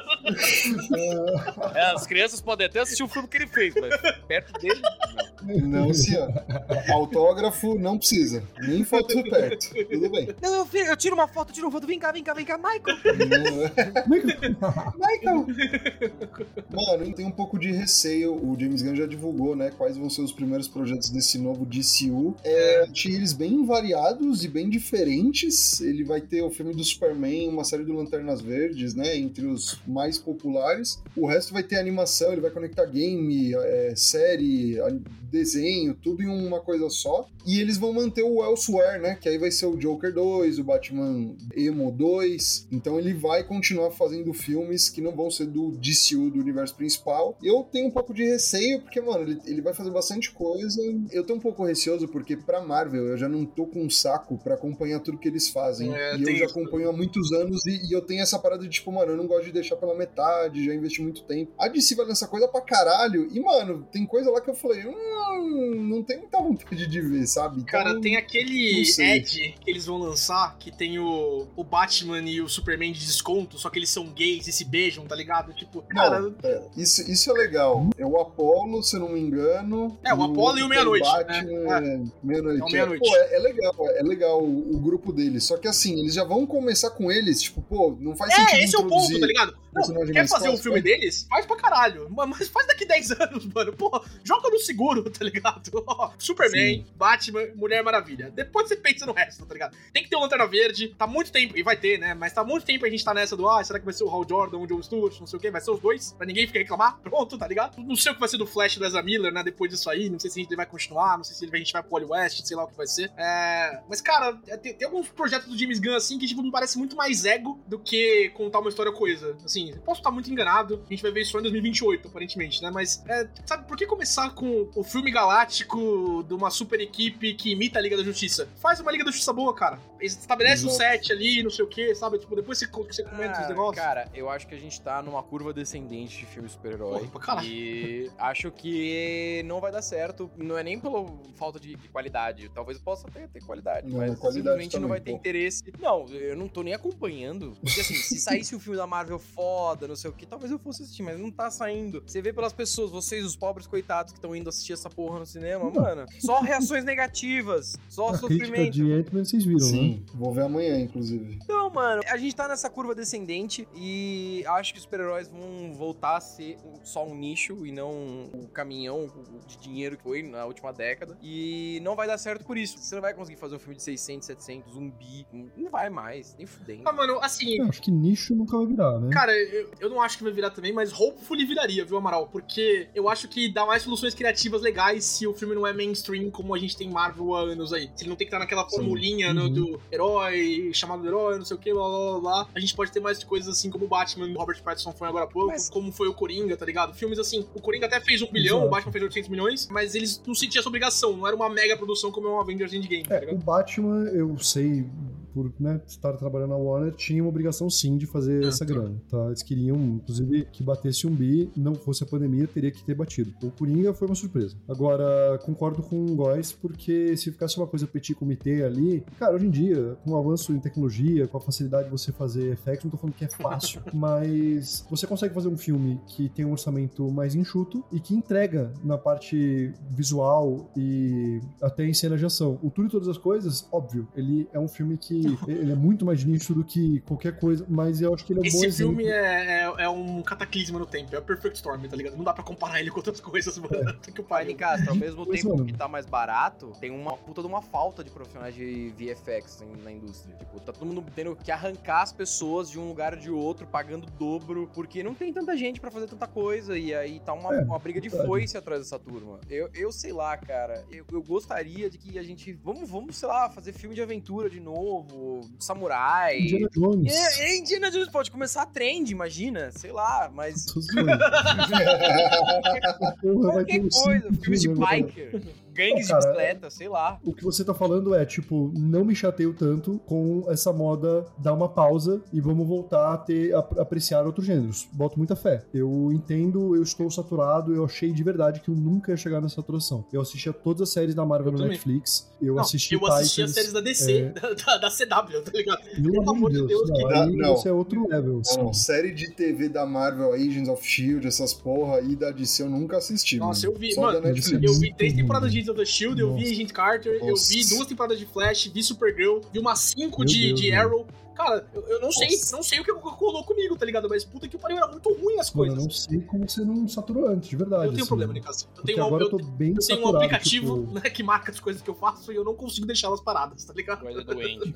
É, as crianças podem até assistir o filme que ele fez, mas perto dele, não. Não, senhor. Autógrafo não precisa. Nem foto perto. Tudo bem. Não, eu, vi- eu tiro uma foto, tiro uma foto. Vem cá, vem cá, vem cá, Michael. Michael! Mano, tem um pouco de receio. O James Gunn já divulgou, né? Quais vão ser os primeiros projetos desse novo DCU. É, eles bem variados e bem diferentes. Ele vai ter o filme do Superman, uma série do Lanternas Verdes, né? Entre os mais populares. O resto vai ter animação, ele vai conectar game, é, série, desenho, tudo em uma coisa só. E eles vão manter o Elsewhere, né? Que aí vai ser o Joker 2, o Batman Emo 2. Então ele vai continuar fazendo filmes que não vão ser do DCU, do universo principal. Eu tenho um pouco de receio, porque, mano, ele, ele vai fazer bastante coisa. Eu tô um pouco receoso, porque pra Marvel eu já não tô com um saco pra acompanhar tudo que eles fazem. É, e eu já acompanho há muitos anos e, e eu tenho essa parada de, tipo, mano, eu não gosto de deixar pela metade, já investi muito tempo. A DC vai lançar coisa pra caralho. E, mano, tem coisa lá que eu falei, hum, não tem muita vontade de ver, sabe? Cara, Então, tem aquele não. Edge que eles vão lançar, que tem o, o Batman e o Superman de desconto, só que eles são gays e se beijam, tá ligado? Tipo, cara, Não, é, isso, isso é legal. É o Apollo, se eu não me engano. É, o Apollo e o Meia-Noite, Batman, né? é, Meia-Noite. É o Meia-Noite. Pô, é, é legal, é legal o, o grupo deles. Só que assim, eles já vão começar com eles, tipo, pô, não faz sentido é, esse é o ponto, tá ligado? Não, quer fazer um filme né? deles? Faz pra caralho. Mas mas faz daqui 10 anos, mano. Pô, joga no seguro, tá ligado? Superman, Batman, Mulher Maravilha. Depois você pensa no resto, tá ligado? Tem que ter o Lanterna Verde. Tá muito tempo, e vai ter, né? Mas tá muito tempo a gente tá nessa do, ah, será que vai ser o Hal Jordan, o John Stewart, não sei o quê? Vai ser os dois, pra ninguém ficar reclamar. Pronto, tá ligado? Não sei o que vai ser do Flash do Ezra Miller, né? Depois disso aí. Não sei se a gente vai continuar, não sei se a gente vai pro Wally West, sei lá o que vai ser. É... Mas, cara, é, tem, tem alguns projetos do James Gunn, assim, que, tipo, me parece muito mais ego do que contar uma história coisa. Assim, eu posso estar muito enganado, a gente vai ver isso só em 2028, aparentemente, né? Mas, é, sabe, por que começar com o filme galáctico de uma super equipe que imita a Liga da Justiça? Faz uma Liga da Justiça boa, cara. Estabelece Exato. set ali, não sei o que, sabe? Tipo, depois você, você comenta os Ah, negócios. Cara, eu acho que a gente tá numa curva descendente de filme super-herói. E acho que não vai dar certo. Não é nem pela falta de qualidade. Talvez possa até ter qualidade, Não, mas qualidade simplesmente não também, vai ter pô. interesse. Não, eu não tô nem acompanhando. Porque assim, se saísse um filme da Marvel foda, não sei o que, talvez eu fosse assistir, mas não tá saindo. Você vê pelas pessoas, vocês, os pobres coitados que estão indo assistir essa porra no cinema, mano. Só reações negativas. Só A crítica sofrimento. de Ant-Man vocês viram, né? Sim, vou ver amanhã, inclusive. Então, mano, a gente tá nessa curva descendente e acho que os super-heróis vão voltar a ser só um nicho e não o caminhão de dinheiro que foi na última década. E não vai dar certo por isso. Você não vai conseguir fazer um filme de 600, 700, zumbi. Não vai mais, nem fudendo. Ah, mano, assim, Eu acho que nicho nunca vai virar, né? Cara, eu, eu não acho que vai virar também, mas Hopefully viraria, viu, Amaral? Porque eu acho que dá mais soluções criativas legais se o filme não é mainstream como a gente tem Marvel há anos aí. Se ele não tem que estar naquela formulinha né, Uhum. do herói, chamado herói, não sei o que, blá blá blá blá. A gente pode ter mais coisas assim como o Batman Robert Pattinson foi agora há pouco, Mas- como foi o Coringa, tá ligado? Filmes assim, o Coringa até fez um bilhão, Exato. o Batman fez 800 milhões, mas eles não sentiam essa obrigação, não era uma mega produção como é um Avengers Endgame, tá É, ligado? o Batman, eu sei, por né, estar trabalhando na Warner, tinha uma obrigação sim de fazer É, essa tá. grana. Tá? Eles queriam, inclusive, que batesse um bi, não fosse a pandemia, teria que ter batido. O Coringa foi uma surpresa. Agora, concordo com o Góis, porque se ficasse uma coisa petit comitê ali, cara, hoje em dia, com o avanço em tecnologia, com a facilidade de você fazer effects, não tô falando que é fácil, mas você consegue fazer um filme que tem um orçamento mais enxuto e que entrega na parte visual e até em cena de ação. O Tudo e Todas as Coisas, óbvio, ele é um filme que ele é muito mais nicho do que qualquer coisa, mas eu acho que ele é um bom Esse filme é, é, é um cataclisma no tempo, é o Perfect Storm, tá ligado? Não dá pra comparar ele com outras coisas, mano. Tem que o Pai Castro, ao mesmo Pois, tempo mano. que tá mais barato, tem uma puta de uma falta de profissionais de VFX na indústria. Tipo, tá todo mundo tendo que arrancar as pessoas de um lugar de outro, pagando dobro, porque não tem tanta gente pra fazer tanta coisa, e aí tá uma, É, uma briga de verdade. foice atrás dessa turma. Eu, eu sei lá, cara, eu, eu gostaria de que a gente, vamos, vamos, sei lá, fazer filme de aventura de novo, samurai... Indiana Jones. É, é, Indiana Jones pode começar a trend, imagina, sei lá, mas. Porra, qualquer coisa, filmes de agora. biker. Gangues de bicicleta, sei lá. O que você tá falando é, tipo, não me chateio tanto com essa moda dar uma pausa e vamos voltar a ter a, apreciar outros gêneros. Boto muita fé. Eu entendo, eu estou saturado, eu achei de verdade que eu nunca ia chegar nessa saturação. Eu assistia todas as séries da Marvel Eu no também. Netflix, eu Não, assisti eu assisti as séries da DC, é. da, da- CW, tá ligado? Pelo amor de Deus, que- não, dá- não. você é outro level. assim. Não, série de TV da Marvel, Agents of Shield, essas porra aí da DC eu nunca assisti. Nossa, mano. eu vi, Só mano, da Netflix. Eu vi três temporadas de of the Shield, eu vi Nossa. Agent Carter, eu Nossa. vi duas temporadas de Flash, vi Supergirl, vi umas cinco Meu de, Deus, de mano. Arrow. Cara, eu, eu não sei, Nossa. não sei o que colou comigo, tá ligado? Mas puta que pariu, era muito ruim as Mano, eu coisas. não sei como você não saturou antes, de verdade. eu tenho um assim. problema, Nicasso. Eu tenho, um, agora eu, eu tô bem eu tenho um aplicativo tipo, né, que marca as coisas que eu faço e eu não consigo deixá-las paradas, tá ligado? Mas é doente.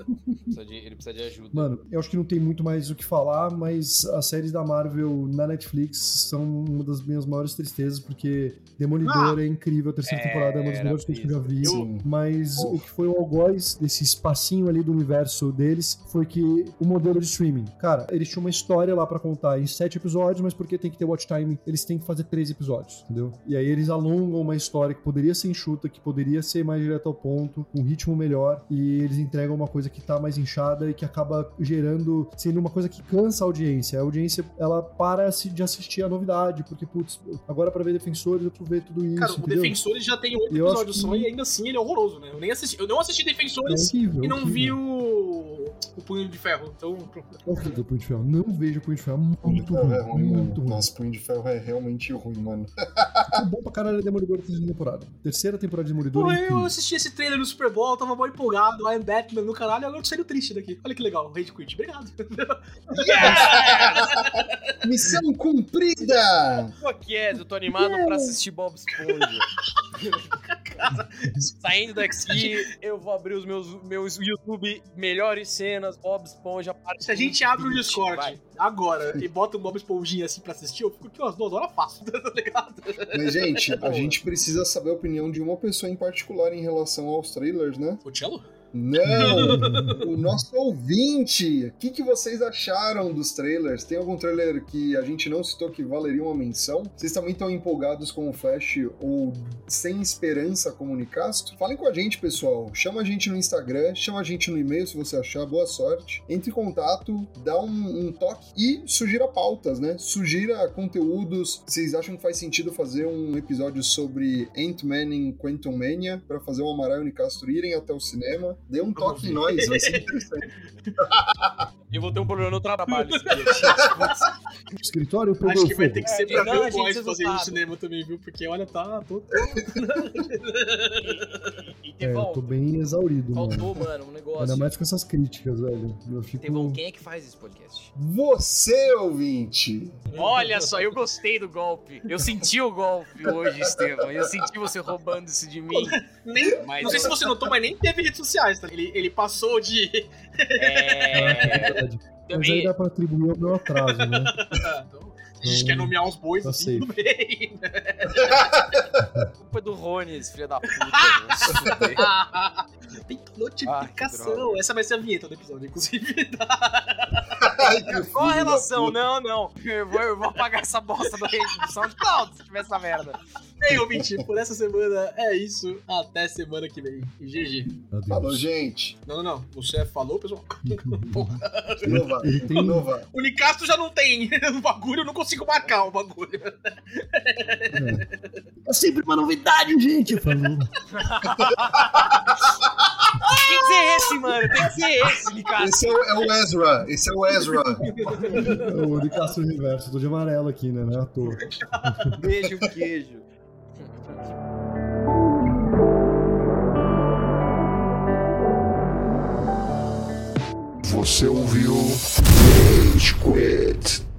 Precisa de- ele precisa de ajuda. Mano, eu acho que não tem muito mais o que falar, mas as séries da Marvel na Netflix são uma das minhas maiores tristezas, porque Demolidor é incrível, a terceira É, temporada é uma das melhores coisas que eu já vi. Sim. Mas Oh. o que foi o algoz desse espacinho ali do universo deles foi que o modelo de streaming. Cara, eles tinham uma história lá pra contar em sete episódios, mas porque tem que ter watch time, eles têm que fazer três episódios, entendeu? E aí eles alongam uma história que poderia ser enxuta, que poderia ser mais direto ao ponto, com um ritmo melhor, e eles entregam uma coisa que tá mais inchada e que acaba gerando, sendo uma coisa que cansa a audiência. A audiência, ela para de assistir a novidade, porque, putz, agora pra ver Defensores, eu preciso ver tudo isso, Cara, o entendeu? Defensores já tem oito episódios que- só e ainda assim ele é horroroso, né? Eu nem assisti, eu não assisti É Defensores horrível, e não horrível. vi o, o Punho de Ferro. Então, Punho de Ferro. Não vejo Punho de Ferro. Muito ruim. é ruim, muito ruim. Nossa, Punho de Ferro é realmente ruim, mano. Foi bom pra caralho Demolidor da terceira temporada. Terceira temporada de Demolidor é eu assisti esse trailer no Super Bowl, tava mó empolgado, I am Batman no caralho, agora eu tô saindo triste daqui. Olha que legal, Rage Quit, obrigado. Missão cumprida! Pô, que é? Eu tô animado pra assistir Bob Esponja. Saindo daqui, eu vou abrir os meus, meus YouTube melhores cenas, Bob Esponja. parte Se a gente 20, abre o Discord vai. agora e bota um Bob Esponjinha assim pra assistir, eu fico aqui umas duas horas fácil, tá ligado? Mas, gente, a gente precisa saber a opinião de uma pessoa em particular em relação aos trailers, né? O Cello? Não! o nosso ouvinte! O que, que vocês acharam dos trailers? Tem algum trailer que a gente não citou que valeria uma menção? Vocês também estão empolgados com o Flash ou sem esperança com o Unicastro? Falem com a gente, pessoal. Chama a gente no Instagram, chama a gente no e-mail se você achar. Boa sorte. Entre em contato, dá um, um toque e sugira pautas, né? Sugira conteúdos. Vocês acham que faz sentido fazer um episódio sobre Ant-Man em Quantum Mania para fazer o Amaral e o Unicastro irem até o cinema? Dê um toque em nós, vai ser interessante. Eu vou ter um problema no trabalho escritório pegou Acho que vai ter que ser É, pra não, ver o Boys fazer no cinema também, viu? Porque olha, tá. Tô... E É, tô bem exaurido, mano. Faltou, mano, um Ainda negócio. mais com essas críticas, velho. Eu fico... Tevão, quem é que faz esse podcast? Você, ouvinte! olha só, eu gostei do golpe. Eu senti o golpe hoje, Estevão. Eu senti você roubando isso de mim. Nem, Mas não sei se você notou, mas nem teve redes sociais, tá? Ele, ele passou de. É. verdade. Mas aí Também. dá pra atribuir ao meu atraso, né? então, a gente quer nomear os bois Tá assim, tudo bem. A culpa é do Rony, esse filho da puta. fuder. Tem Ah, notificação. Essa vai ser a vinheta do episódio, inclusive. Qual a relação? Não, não. Eu vou, eu vou apagar essa bosta do SoundCloud se tiver essa merda. Ei, ouvinte, por essa semana é isso. Até semana que vem. GG. Falou, gente. Não, não, não. Você falou, pessoal. Porra. Tem- Inovar. O Nicastro já não tem o bagulho, eu não consigo marcar o bagulho. É sempre uma novidade, gente! Falou. Tem que ser esse, mano. Tem que ser esse, Nicasso. Esse é o, é o Ezra. Esse é o Ezra. o de Castro Reverso. Tô de amarelo aqui, né? Não é à toa. Beijo, queijo. Você ouviu Rage Quit.